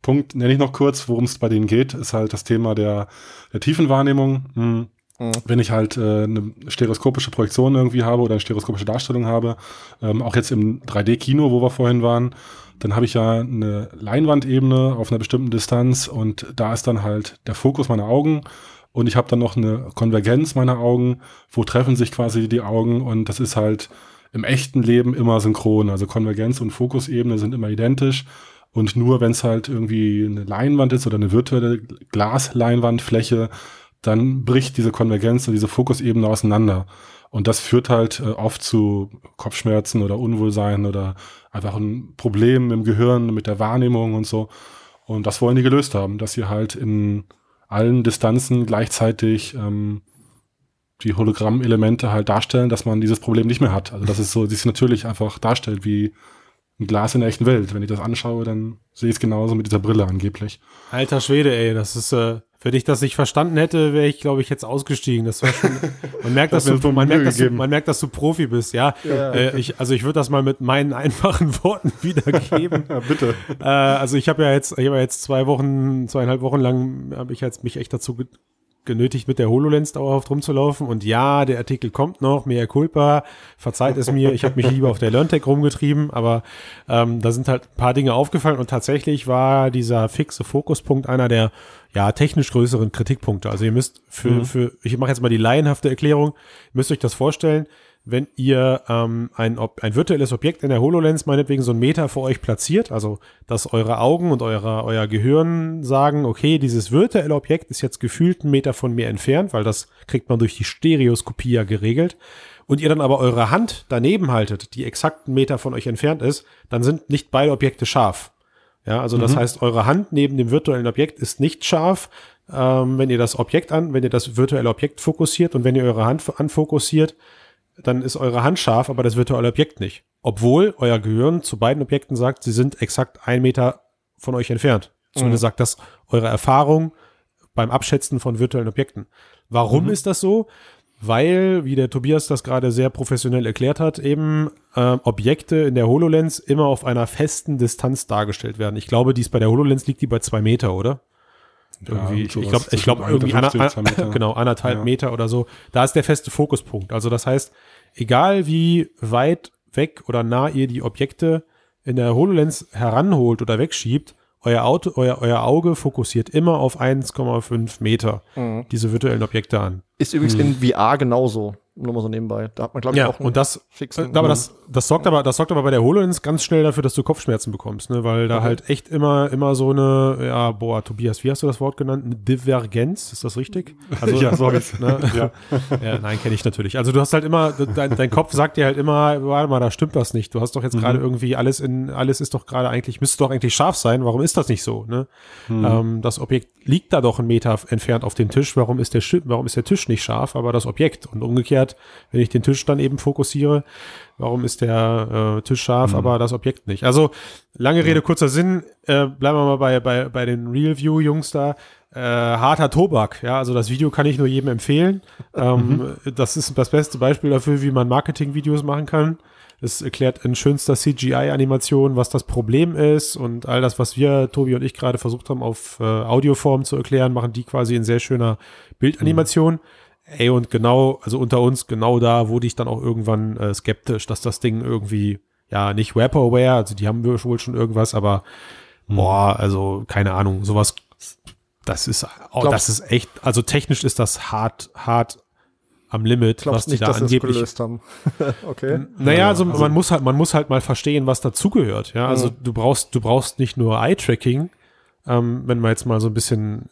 Punkt nenne ich noch kurz, worum es bei denen geht, ist halt das Thema der der Tiefenwahrnehmung. Hm. Mhm. Wenn ich halt äh, eine stereoskopische Projektion irgendwie habe oder eine stereoskopische Darstellung habe, ähm, auch jetzt im 3D-Kino, wo wir vorhin waren, dann habe ich ja eine Leinwandebene auf einer bestimmten Distanz und da ist dann halt der Fokus meiner Augen und ich habe dann noch eine Konvergenz meiner Augen, wo treffen sich quasi die Augen und das ist halt im echten Leben immer synchron. Also Konvergenz und Fokusebene sind immer identisch. Und nur wenn es halt irgendwie eine Leinwand ist oder eine virtuelle Glasleinwandfläche, dann bricht diese Konvergenz und diese Fokusebene auseinander. Und das führt halt äh, oft zu Kopfschmerzen oder Unwohlsein oder einfach ein Problem im Gehirn mit der Wahrnehmung und so. Und das wollen die gelöst haben, dass sie halt in allen Distanzen gleichzeitig ähm, die Hologrammelemente halt darstellen, dass man dieses Problem nicht mehr hat. Also dass es so sich natürlich einfach darstellt wie ein Glas in der echten Welt. Wenn ich das anschaue, dann sehe ich es genauso mit dieser Brille angeblich. Alter Schwede, ey, das ist, äh, wenn ich das nicht verstanden hätte, wäre ich, glaube ich, jetzt ausgestiegen. Das war schon, [laughs] man merkt, dass du, man merkt, dass du, man merkt, dass du Profi bist, ja. ja. Äh, ich, also ich würde das mal mit meinen [laughs] einfachen Worten [laughs] wiedergeben. ja, bitte. Äh, also ich habe ja jetzt, ich habe ja jetzt zwei Wochen, zweieinhalb Wochen lang, habe ich jetzt mich echt dazu genötigt, mit der HoloLens dauerhaft rumzulaufen. Und ja, der Artikel kommt noch, mehr culpa, verzeiht es mir, ich habe mich lieber auf der LearnTech rumgetrieben, aber ähm, da sind halt ein paar Dinge aufgefallen und tatsächlich war dieser fixe Fokuspunkt einer der ja, technisch größeren Kritikpunkte. Also ihr müsst für, mhm. für ich mache jetzt mal die laienhafte Erklärung, ihr müsst euch das vorstellen, wenn ihr ähm, ein, ein virtuelles Objekt in der HoloLens meinetwegen so einen Meter vor euch platziert, also dass eure Augen und eure, euer Gehirn sagen, okay, dieses virtuelle Objekt ist jetzt gefühlt einen Meter von mir entfernt, weil das kriegt man durch die Stereoskopie ja geregelt, und ihr dann aber eure Hand daneben haltet, die exakt einen Meter von euch entfernt ist, dann sind nicht beide Objekte scharf. Ja, also das mhm. heißt, eure Hand neben dem virtuellen Objekt ist nicht scharf, ähm, wenn ihr das Objekt an, wenn ihr das virtuelle Objekt fokussiert und wenn ihr eure Hand anfokussiert, dann ist eure Hand scharf, aber das virtuelle Objekt nicht. Obwohl euer Gehirn zu beiden Objekten sagt, sie sind exakt ein Meter von euch entfernt. Zumindest mhm. sagt das eure Erfahrung beim Abschätzen von virtuellen Objekten. Warum mhm. ist das so? Weil, wie der Tobias das gerade sehr professionell erklärt hat, eben äh, Objekte in der HoloLens immer auf einer festen Distanz dargestellt werden. Ich glaube, dies bei der HoloLens liegt die bei zwei Meter, oder? Irgendwie, ja, ich glaube, ich glaube irgendwie einer, [laughs] genau anderthalb ja. Meter oder so. Da ist der feste Fokuspunkt. Also das heißt, egal wie weit weg oder nah ihr die Objekte in der HoloLens heranholt oder wegschiebt, euer, Auto, euer, euer Auge fokussiert immer auf 1,5 Meter mhm. diese virtuellen Objekte an. Ist übrigens mhm. in VR genauso. Nur mal so nebenbei. Da hat man, glaube ich, ja, auch und das, fixen. Äh, aber das, das sorgt aber, das sorgt aber bei der HoloLens ganz schnell dafür, dass du Kopfschmerzen bekommst, ne? Weil da okay. halt echt immer, immer so eine, ja, boah, Tobias, wie hast du das Wort genannt? Eine Divergenz, ist das richtig? Also, [laughs] ja, so ich [laughs] ne? ja. ja, nein, kenne ich natürlich. Also du hast halt immer, dein, dein Kopf sagt dir halt immer, warte mal, da stimmt was nicht. Du hast doch jetzt mhm. gerade irgendwie alles in, alles ist doch gerade eigentlich, müsste doch eigentlich scharf sein. Warum ist das nicht so? Ne? Mhm. Ähm, das Objekt liegt da doch einen Meter entfernt auf dem Tisch. Warum ist der, warum ist der Tisch nicht scharf, aber das Objekt? Und umgekehrt, wenn ich den Tisch dann eben fokussiere, warum ist der äh, Tisch scharf, mhm. aber das Objekt nicht? Also, lange Rede, kurzer Sinn, äh, bleiben wir mal bei, bei, bei den Real View Jungs da. Äh, harter Tobak, ja, also das Video kann ich nur jedem empfehlen. Ähm, mhm. Das ist das beste Beispiel dafür, wie man Marketing-Videos machen kann. Es erklärt in schönster CGI-Animation, was das Problem ist und all das, was wir, Tobi und ich, gerade versucht haben, auf äh, Audioform zu erklären, machen die quasi in sehr schöner Bildanimation. Mhm. Ey, und genau, also unter uns, genau da wurde ich dann auch irgendwann äh, skeptisch, dass das Ding irgendwie, ja, nicht Vaporware, also die haben wir wohl schon irgendwas, aber mhm. boah, also keine Ahnung, sowas, das ist, oh, das ist echt, also technisch ist das hart, hart am Limit, was die nicht, da angeblich gelöst haben. [laughs] okay. Naja, also, also, man muss halt, man muss halt mal verstehen, was dazugehört. Ja, also mhm. du brauchst, du brauchst nicht nur Eye-Tracking, ähm, wenn wir jetzt mal so ein bisschen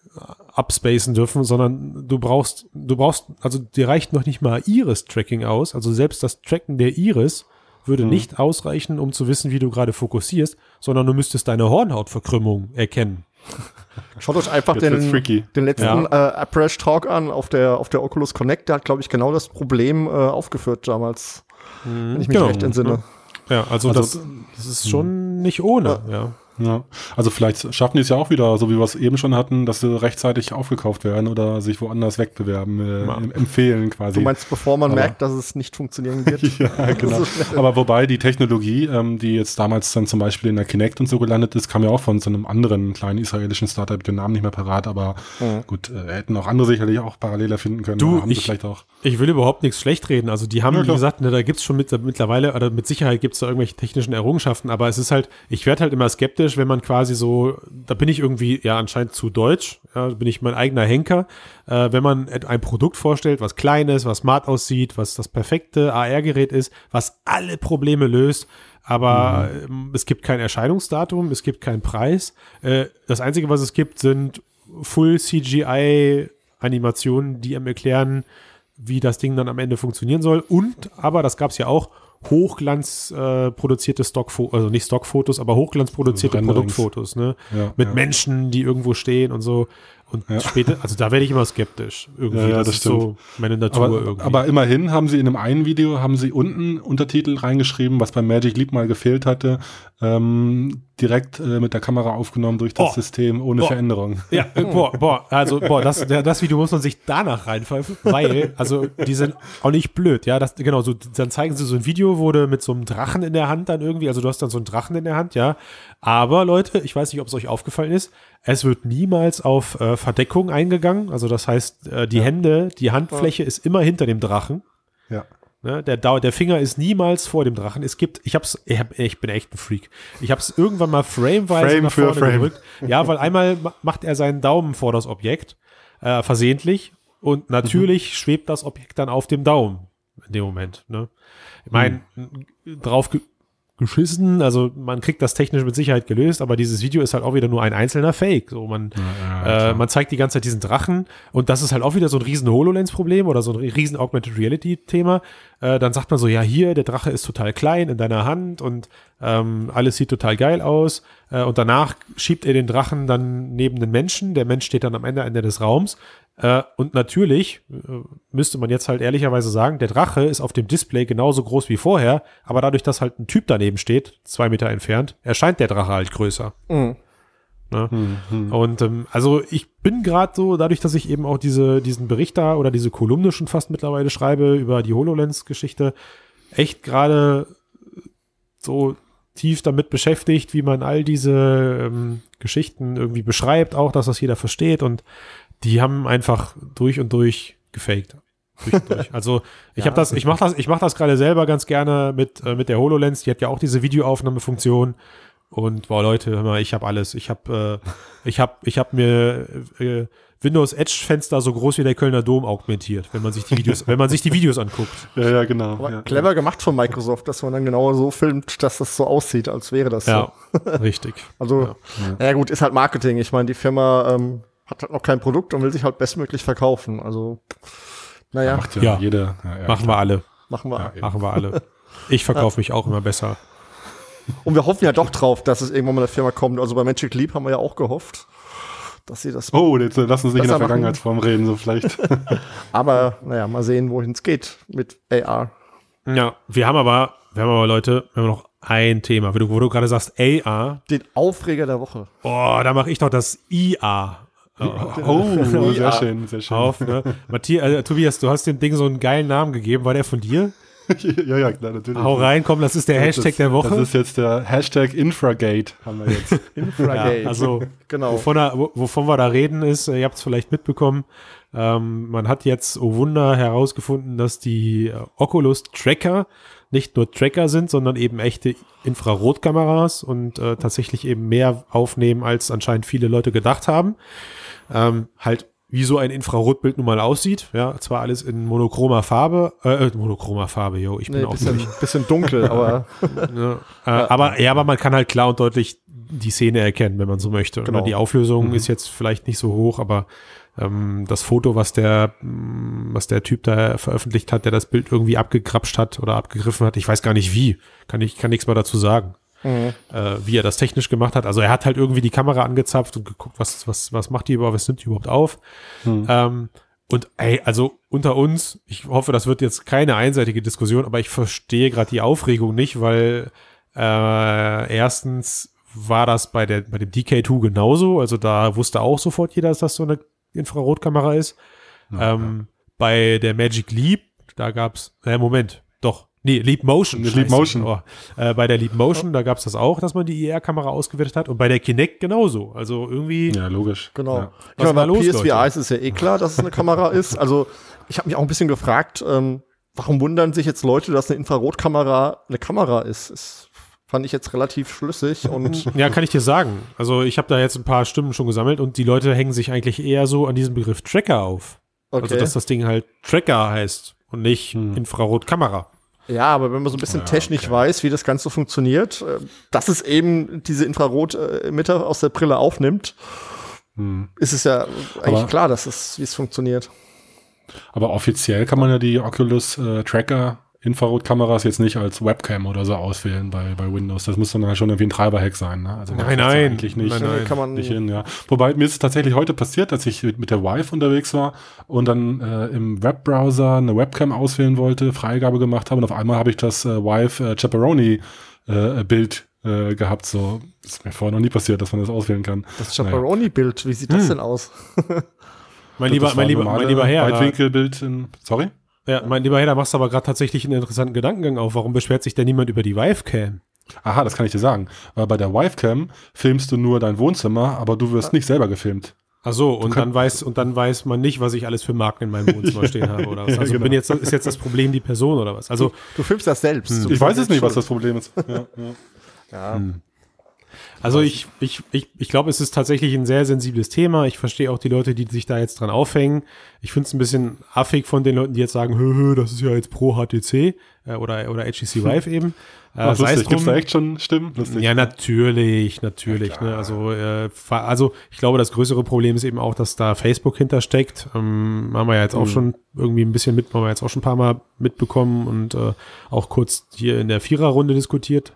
upspacen dürfen, sondern du brauchst, du brauchst, also dir reicht noch nicht mal Iris-Tracking aus. Also selbst das Tracken der Iris würde mhm. nicht ausreichen, um zu wissen, wie du gerade fokussierst, sondern du müsstest deine Hornhautverkrümmung erkennen. [laughs] Schaut euch einfach den, den letzten ja. äh, Approach Talk an auf der, auf der Oculus Connect. Der hat, glaube ich, genau das Problem äh, aufgeführt damals, mhm. wenn ich mich genau. recht entsinne. Ja, also, also das, das, ist schon nicht ohne. Ja. ja. Ja, also vielleicht schaffen die es ja auch wieder, so wie wir es eben schon hatten, dass sie rechtzeitig aufgekauft werden oder sich woanders wegbewerben, äh, empfehlen quasi. Du meinst, bevor man Aber, merkt, dass es nicht funktionieren wird? [laughs] ja, genau. [laughs] Aber wobei die Technologie, ähm, die jetzt damals dann zum Beispiel in der Kinect und so gelandet ist, kam ja auch von so einem anderen kleinen israelischen Startup, den Namen nicht mehr parat, aber mhm. gut, äh, hätten auch andere sicherlich auch paralleler finden können. Du, ich, vielleicht auch. ich will überhaupt nichts schlecht reden. Also die haben, ja, wie gesagt, ne, da gibt's schon mit, mittlerweile, oder mit Sicherheit gibt's da irgendwelche technischen Errungenschaften, aber es ist halt, ich werde halt immer skeptisch, kritisch, wenn man quasi so, da bin ich irgendwie ja anscheinend zu deutsch, ja, bin ich mein eigener Henker, äh, wenn man ein Produkt vorstellt, was klein ist, was smart aussieht, was das perfekte AR-Gerät ist, was alle Probleme löst, aber mhm. es gibt kein Erscheinungsdatum, es gibt keinen Preis. Äh, das Einzige, was es gibt, sind Full CGI Animationen, die einem erklären, wie das Ding dann am Ende funktionieren soll. Und, aber das gab es ja auch, Hochglanz äh, produzierte Stockfotos, also nicht Stockfotos, aber Hochglanz produzierte also Produktfotos, ne? Ja, Mit ja. Menschen, die irgendwo stehen und so. Und ja. später, also da werde ich immer skeptisch. Irgendwie, ja, ja, das, das ist stimmt. so meine Natur aber, irgendwie. Aber immerhin haben sie in einem einen Video, haben sie unten Untertitel reingeschrieben, was bei Magic Leap mal gefehlt hatte, ähm, direkt äh, mit der Kamera aufgenommen durch das oh. System ohne oh. Veränderung. Ja, äh, boah, [laughs] boah, also boah, das, das Video muss man sich danach reinpfeifen, weil, also die sind auch nicht blöd, ja, das, genau, so, dann zeigen sie so ein Video, wurde mit so einem Drachen in der Hand dann irgendwie, also du hast dann so einen Drachen in der Hand, ja, Aber Leute, ich weiß nicht, ob es euch aufgefallen ist, es wird niemals auf äh, Verdeckung eingegangen. Also das heißt, äh, die Hände, die Handfläche ist immer hinter dem Drachen. Ja. Ne? Der, der Finger ist niemals vor dem Drachen. Es gibt, ich hab's, ich, hab, ich bin echt ein Freak. Ich hab's irgendwann mal frameweise Frame nach für vorne Frame. gedrückt. Ja, weil einmal ma- macht er seinen Daumen vor das Objekt, äh, versehentlich. Und natürlich schwebt das Objekt dann auf dem Daumen in dem Moment. Ne? Ich meine, drauf ge geschissen, also man kriegt das technisch mit Sicherheit gelöst, aber dieses Video ist halt auch wieder nur ein einzelner Fake. So, man, äh, man zeigt die ganze Zeit diesen Drachen und das ist halt auch wieder so ein riesen HoloLens-Problem oder so ein riesen Augmented Reality-Thema. Äh, dann sagt man so, ja, hier, der Drache ist total klein in deiner Hand und ähm, alles sieht total geil aus. Äh, und danach schiebt er den Drachen dann neben den Menschen. Der Mensch steht dann am Ende, Ende des Raums. Äh, und natürlich äh, müsste man jetzt halt ehrlicherweise sagen, der Drache ist auf dem Display genauso groß wie vorher, aber dadurch, dass halt ein Typ daneben steht, zwei Meter entfernt, erscheint der Drache halt größer. Mhm. Ne? Und ähm, also ich bin gerade so, dadurch, dass ich eben auch diese, diesen Bericht da oder diese Kolumne schon fast mittlerweile schreibe über die HoloLens-Geschichte, echt gerade so tief damit beschäftigt, wie man all diese ähm, Geschichten irgendwie beschreibt, auch, dass das jeder versteht und die haben einfach durch und durch gefaked. Durch und durch. [laughs] Also ich habe das, ich mache das, ich mache das gerade selber ganz gerne mit äh, mit der Hololens. Die hat ja auch diese Videoaufnahmefunktion. Und boah Leute, hör mal, ich habe alles. Ich habe, äh, ich habe, ich habe mir äh, Windows Edge Fenster so groß wie der Kölner Dom augmentiert, wenn man sich die Videos, wenn man sich die Videos anguckt. [laughs] Ja, ja, genau. Aber ja. clever gemacht von Microsoft, dass man dann genau so filmt, dass das so aussieht, als wäre das Ja, so. [laughs] richtig. Also, ja. gut, ist halt Marketing. Ich meine, die Firma ähm, hat halt noch kein Produkt und will sich halt bestmöglich verkaufen. Also, naja, Macht ja, Ja. jeder. Ja, ja, Machen wir alle. machen wir. Machen wir alle. [laughs] Ich verkaufe mich auch immer besser. Und wir hoffen ja doch drauf, dass es irgendwann mal eine Firma kommt. Also bei Magic Leap haben wir ja auch gehofft, dass sie das. Oh, jetzt lass uns nicht in der machen. Vergangenheitsform reden, so vielleicht. [laughs] Aber naja, mal sehen, wohin es geht mit AR. Ja, wir haben aber, wir haben aber Leute, wir haben noch ein Thema, wo du, wo du gerade sagst AR. Den Aufreger der Woche. Oh, da mache ich doch das IA. Oh, [laughs] sehr Ja. schön, sehr schön. auf. Ne? Matthias, äh, Tobias, du hast dem Ding so einen geilen Namen gegeben. War der von dir? [laughs] ja, ja, klar, natürlich. Hau rein, komm, das ist der Das Hashtag ist- der Woche. Das ist jetzt der Hashtag Infragate, haben wir jetzt. [laughs] Infragate. Ja, also genau. wovon, er, wo- wovon wir da reden ist, ihr habt es vielleicht mitbekommen, ähm, man hat jetzt, oh Wunder, herausgefunden, dass die äh, Oculus Tracker nicht nur Tracker sind, sondern eben echte Infrarotkameras und äh, tatsächlich eben mehr aufnehmen, als anscheinend viele Leute gedacht haben. Ähm, halt wie so ein Infrarotbild nun mal aussieht. Ja, zwar alles in monochromer Farbe, äh, monochromer Farbe, yo, ich bin Nee, auch bisschen, bisschen dunkel, aber [laughs] Ne? Äh, aber ja, aber man kann halt klar und deutlich die Szene erkennen, wenn man so möchte. Genau. Ne? Die Auflösung ist jetzt vielleicht nicht so hoch, aber ähm, das Foto, was der, mh, was der Typ da veröffentlicht hat, der das Bild irgendwie abgegrapscht hat oder abgegriffen hat, ich weiß gar nicht wie, kann ich kann nichts mehr dazu sagen, Mhm. äh, wie er das technisch gemacht hat. Also er hat halt irgendwie die Kamera angezapft und geguckt, was was was macht die überhaupt, was nimmt die überhaupt auf. Ähm, und ey, also unter uns, ich hoffe, das wird jetzt keine einseitige Diskussion, aber ich verstehe gerade die Aufregung nicht, weil äh, erstens war das bei der bei dem DK2 genauso, also da wusste auch sofort jeder, dass das so eine Infrarotkamera ist. ähm, Bei der Magic Leap, da gab's, äh, Moment, doch, nee, Leap Motion. Leap. Motion. Oh, äh, bei der Leap Motion, da gab's das auch, dass man die IR-Kamera ausgewertet hat und bei der Kinect genauso. Also irgendwie, Ja, logisch. Genau. Ja. Ich meine, bei los, PSVR Leute? ist es ja eh klar, dass es eine Kamera ist. Also ich habe mich auch ein bisschen gefragt, ähm, warum wundern sich jetzt Leute, dass eine Infrarotkamera eine Kamera ist? Das fand ich jetzt relativ schlüssig und [laughs] Ja, kann ich dir sagen. Also ich habe da jetzt ein paar Stimmen schon gesammelt und die Leute hängen sich eigentlich eher so an diesem Begriff Tracker auf. okay. Also dass das Ding halt Tracker heißt und nicht Infrarotkamera. Ja, aber wenn man so ein bisschen Ja, technisch okay. weiß, wie das Ganze funktioniert, äh, dass es eben diese Infrarot-Emitter aus der Brille aufnimmt, ist es ja eigentlich Aber- klar, dass es, wie es funktioniert. Aber offiziell kann man ja die Oculus äh, Tracker Infrarotkameras jetzt nicht als Webcam oder so auswählen bei, bei Windows. Das muss dann halt schon irgendwie ein Treiberhack sein. Ne? Also Nein, nein. eigentlich nicht. Nein, nein. kann man nicht hin, ja. Wobei mir ist es tatsächlich heute passiert, dass ich mit der Vive unterwegs war und dann äh, im Webbrowser eine Webcam auswählen wollte, Freigabe gemacht habe und auf einmal habe ich das äh, Vive äh, Chaperone äh, Bild äh, gehabt. So das ist mir vorher noch nie passiert, dass man das auswählen kann. Das Chaperone-Bild, wie sieht das denn aus? [laughs] Mein lieber, Das mein lieber, mein lieber Herr, da, Weitwinkelbild in, sorry? Ja, mein lieber Herr, da machst du aber gerade tatsächlich einen interessanten Gedankengang auf. Warum beschwert sich denn niemand über die Wivecam? Aha, das kann ich dir sagen. Weil bei der Wivecam filmst du nur dein Wohnzimmer, aber du wirst nicht selber gefilmt. Ach so, und dann weiß und dann weiß man nicht, was ich alles für Marken in meinem Wohnzimmer stehen habe oder was. [laughs] Also genau. bin jetzt ist jetzt das Problem die Person oder was? Also Du filmst das selbst. Du Ich weiß ja es nicht, was schuld. das Problem ist. Ja, ja. Ja. Also ich, ich, ich, ich glaube, es ist tatsächlich ein sehr sensibles Thema. Ich verstehe auch die Leute, die sich da jetzt dran aufhängen. Ich finde es ein bisschen affig von den Leuten, die jetzt sagen, [laughs] hö, hö, das ist ja jetzt pro HTC äh, oder, oder HTC [laughs] Vive eben. Äh, Ach, lustig. Gibt es da drum. echt schon Stimmen? Lustig. Ja, natürlich, natürlich. Ja, ne? Also, äh, also ich glaube, das größere Problem ist eben auch, dass da Facebook hintersteckt. Ähm, haben wir ja jetzt Mhm. auch schon irgendwie ein bisschen mit, haben wir jetzt auch schon ein paar Mal mitbekommen und äh, auch kurz hier in der Viererrunde diskutiert.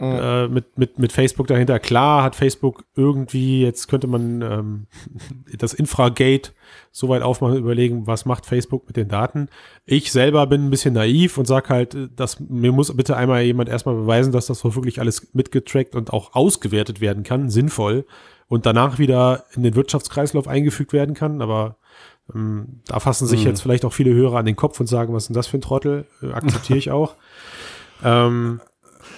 Äh, mit, mit, mit Facebook dahinter. Klar hat Facebook irgendwie, jetzt könnte man ähm, [laughs] das Infragate so weit aufmachen überlegen, was macht Facebook mit den Daten. Ich selber bin ein bisschen naiv und sag halt, dass mir muss bitte einmal jemand erstmal beweisen, dass das so wirklich alles mitgetrackt und auch ausgewertet werden kann, sinnvoll, und danach wieder in den Wirtschaftskreislauf eingefügt werden kann. Aber ähm, da fassen sich jetzt vielleicht auch viele Hörer an den Kopf und sagen, was ist denn das für ein Trottel? Äh, akzeptiere ich auch. [laughs] ähm,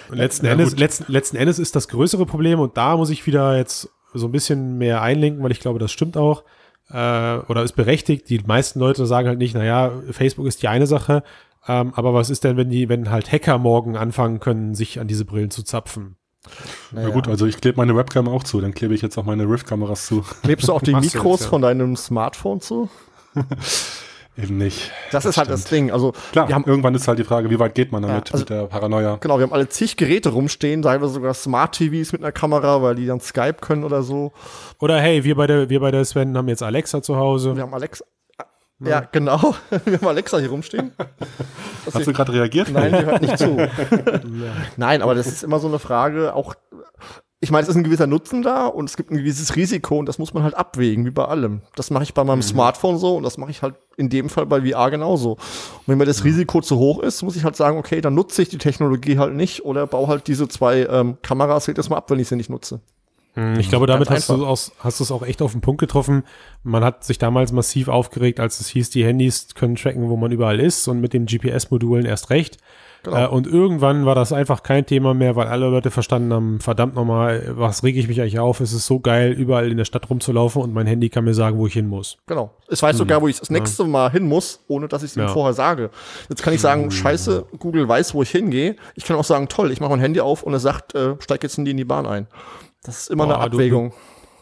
letzten, Ja, Endes, letzten, letzten Endes ist das größere Problem und da muss ich wieder jetzt so ein bisschen mehr einlenken, weil ich glaube, das stimmt auch äh, oder ist berechtigt. Die meisten Leute sagen halt nicht, naja, Facebook ist die eine Sache, ähm, aber was ist denn, wenn die, wenn halt Hacker morgen anfangen können, sich an diese Brillen zu zapfen? Ja gut, also ich klebe meine Webcam auch zu, dann klebe ich jetzt auch meine Rift-Kameras zu. Klebst du auch die [laughs] Mikros jetzt, ja. von deinem Smartphone zu? [laughs] Eben nicht. Das, ist halt das Ding. Also Klar, wir haben irgendwann ist halt die Frage, wie weit geht man damit Ja, also- mit der Paranoia? Genau, wir haben alle zig Geräte rumstehen, teilweise sogar Smart-TVs mit einer Kamera, weil die dann Skype können oder so. Oder hey, wir bei der, wir bei der Sven haben jetzt Alexa zu Hause. Wir haben Alexa. Ja, genau. [laughs] Wir haben Alexa hier rumstehen. Das Hast du gerade reagiert? Nein, die hört nicht zu. [laughs] Nein, aber das ist immer so eine Frage, auch, ich meine, es ist ein gewisser Nutzen da und es gibt ein gewisses Risiko und das muss man halt abwägen, wie bei allem. Das mache ich bei meinem Smartphone so und das mache ich halt in dem Fall bei VR genauso. Und wenn mir das Risiko zu hoch ist, muss ich halt sagen, okay, dann nutze ich die Technologie halt nicht oder baue halt diese zwei ähm, Kameras halt erstmal ab, wenn ich sie nicht nutze. Ich glaube, damit hast du, auch, hast du es auch echt auf den Punkt getroffen. Man hat sich damals massiv aufgeregt, als es hieß, die Handys können tracken, wo man überall ist und mit den GPS-Modulen erst recht. Genau. Äh, und irgendwann war das einfach kein Thema mehr, weil alle Leute verstanden haben, verdammt nochmal, was rege ich mich eigentlich auf? Es ist so geil, überall in der Stadt rumzulaufen und mein Handy kann mir sagen, wo ich hin muss. Genau. Es weiß sogar, wo ich das nächste Mal hin muss, ohne dass ich es ihm Ja. vorher sage. Jetzt kann ich sagen, scheiße, Google weiß, wo ich hingehe. Ich kann auch sagen, toll, ich mache mein Handy auf und es sagt, äh, steig jetzt in die in die Bahn ein. Das ist immer Boah, eine du- Abwägung.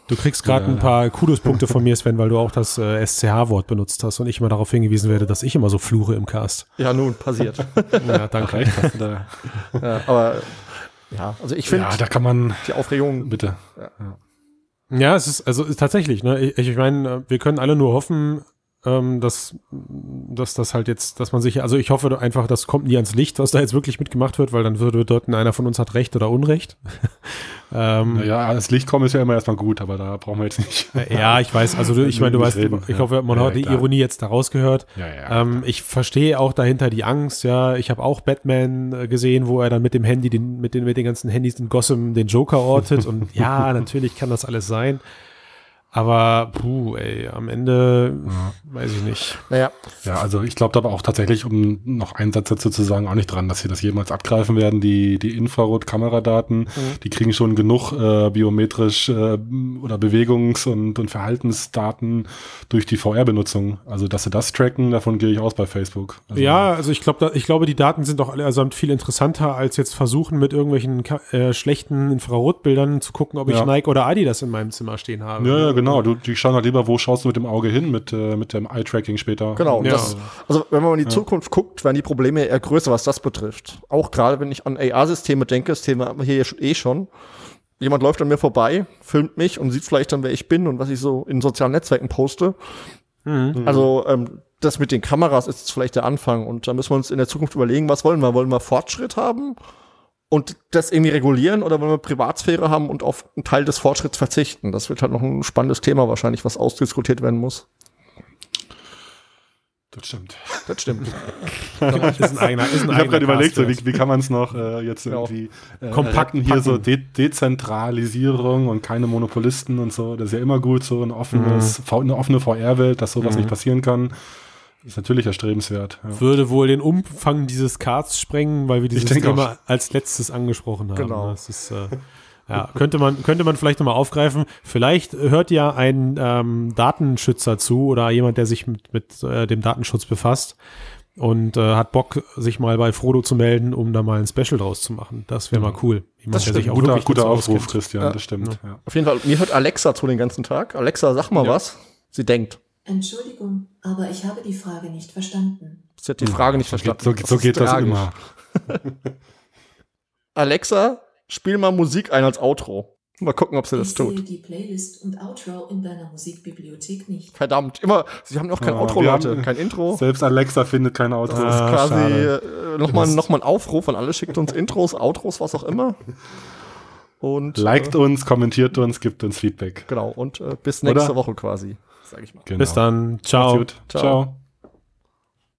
Du kriegst gerade ein paar Kudospunkte von mir, Sven, weil du auch das äh, SCH-Wort benutzt hast und ich immer darauf hingewiesen werde, dass ich immer so fluche im Cast. Ja, nun, passiert. [laughs] Ja, danke. [laughs] Da, ja, aber ja, also ich finde ja, da kann man, die Aufregung, bitte. Ja, es ist, also ist tatsächlich, ne? Ich, ich meine, wir können alle nur hoffen, ähm, dass, dass das halt jetzt, dass man sich, also ich hoffe einfach, das kommt nie ans Licht, was da jetzt wirklich mitgemacht wird, weil dann würde bedeuten, einer von uns hat Recht oder Unrecht. [laughs] ähm, Naja, ans Licht kommen ist ja immer erstmal gut, aber da brauchen wir jetzt nicht. ja, ich weiß, also du, [laughs] ich meine, du weißt, Reden, ich hoffe, man Ja, hat die klar. Ironie jetzt da rausgehört. Ja, ja. Ähm, ich verstehe auch dahinter die Angst, ja. Ich habe auch Batman äh, gesehen, wo er dann mit dem Handy, den, mit, den, mit den ganzen Handys in Gotham den Joker ortet. und [laughs] ja, natürlich kann das alles sein. Aber, puh, ey, am Ende weiß ich nicht. naja, Ja, also ich glaube da aber auch tatsächlich, um noch einen Satz dazu zu sagen, auch nicht dran, dass sie das jemals abgreifen werden. Die, die Infrarot-Kameradaten, die kriegen schon genug äh, biometrisch äh, oder Bewegungs- und, und Verhaltensdaten durch die VR-Benutzung. Also dass sie das tracken, davon gehe ich aus bei Facebook. Also, Ja, also ich glaube, ich glaube, die Daten sind doch alle allesamt viel interessanter, als jetzt versuchen, mit irgendwelchen äh, schlechten Infrarotbildern zu gucken, ob ich Ja. Nike oder Adidas in meinem Zimmer stehen habe. Ja, ja, genau. Du, die schauen halt lieber, wo schaust du mit dem Auge hin, mit, äh, mit dem Eye-Tracking später. genau. und Ja. Das, also wenn man in die Zukunft guckt, werden die Probleme eher größer, was das betrifft. Auch gerade wenn ich an AR-Systeme denke, das Thema haben wir hier eh schon. Jemand läuft an mir vorbei, filmt mich und sieht vielleicht dann, wer ich bin und was ich so in sozialen Netzwerken poste. Also ähm, das mit den Kameras ist jetzt vielleicht der Anfang und da müssen wir uns in der Zukunft überlegen, was wollen wir? Wollen wir Fortschritt haben und das irgendwie regulieren oder wollen wir Privatsphäre haben und auf einen Teil des Fortschritts verzichten? Das wird halt noch ein spannendes Thema wahrscheinlich, was ausdiskutiert werden muss. Das stimmt. Das stimmt. [laughs] Ist ein eigener, ist ein Ich habe gerade überlegt, so, wie, wie kann man es noch äh, jetzt Ja. irgendwie äh, Kompakt retten? hier so. De Dezentralisierung und keine Monopolisten und so. Das ist ja immer gut, so ein offenes, V- eine offene VR-Welt, dass sowas nicht passieren kann. Ist natürlich erstrebenswert. Ja. Würde wohl den Umfang dieses Cards sprengen, weil wir dieses Thema als letztes angesprochen haben. Genau. Das ist, äh, ja, könnte man, könnte man vielleicht nochmal aufgreifen. Vielleicht hört ja ein ähm, Datenschützer zu oder jemand, der sich mit, mit äh, dem Datenschutz befasst und äh, hat Bock, sich mal bei Frodo zu melden, um da mal ein Special draus zu machen. Das wäre mal cool. Jemand, Das der stimmt. sich auch Guter, guter Aufruf, auskennt. Christian, Ja. das stimmt. Ja. Auf jeden Fall, mir hört Alexa zu den ganzen Tag. Alexa, sag mal Ja. was. Sie denkt. Entschuldigung, aber ich habe die Frage nicht verstanden. Sie hat die Frage nicht So verstanden. geht, so, so ist geht das immer. [laughs] Alexa, spiel mal Musik ein als Outro. Mal gucken, ob sie das ich sehe tut. die Playlist und Outro in deiner Musikbibliothek nicht. Verdammt, immer. Sie haben auch kein Ja, Outro, wir Leute. haben- Kein Intro. Selbst Alexa findet keine Autos. Das ist Ah, quasi äh, nochmal noch mal ein Aufruf an alle. Schickt uns Intros, Outros, was auch immer. Und Liked äh, uns, kommentiert uns, gibt uns Feedback. genau. Und äh, bis nächste Oder? Woche quasi, sag ich mal. Genau. Bis dann. Ciao. Ciao. Ciao.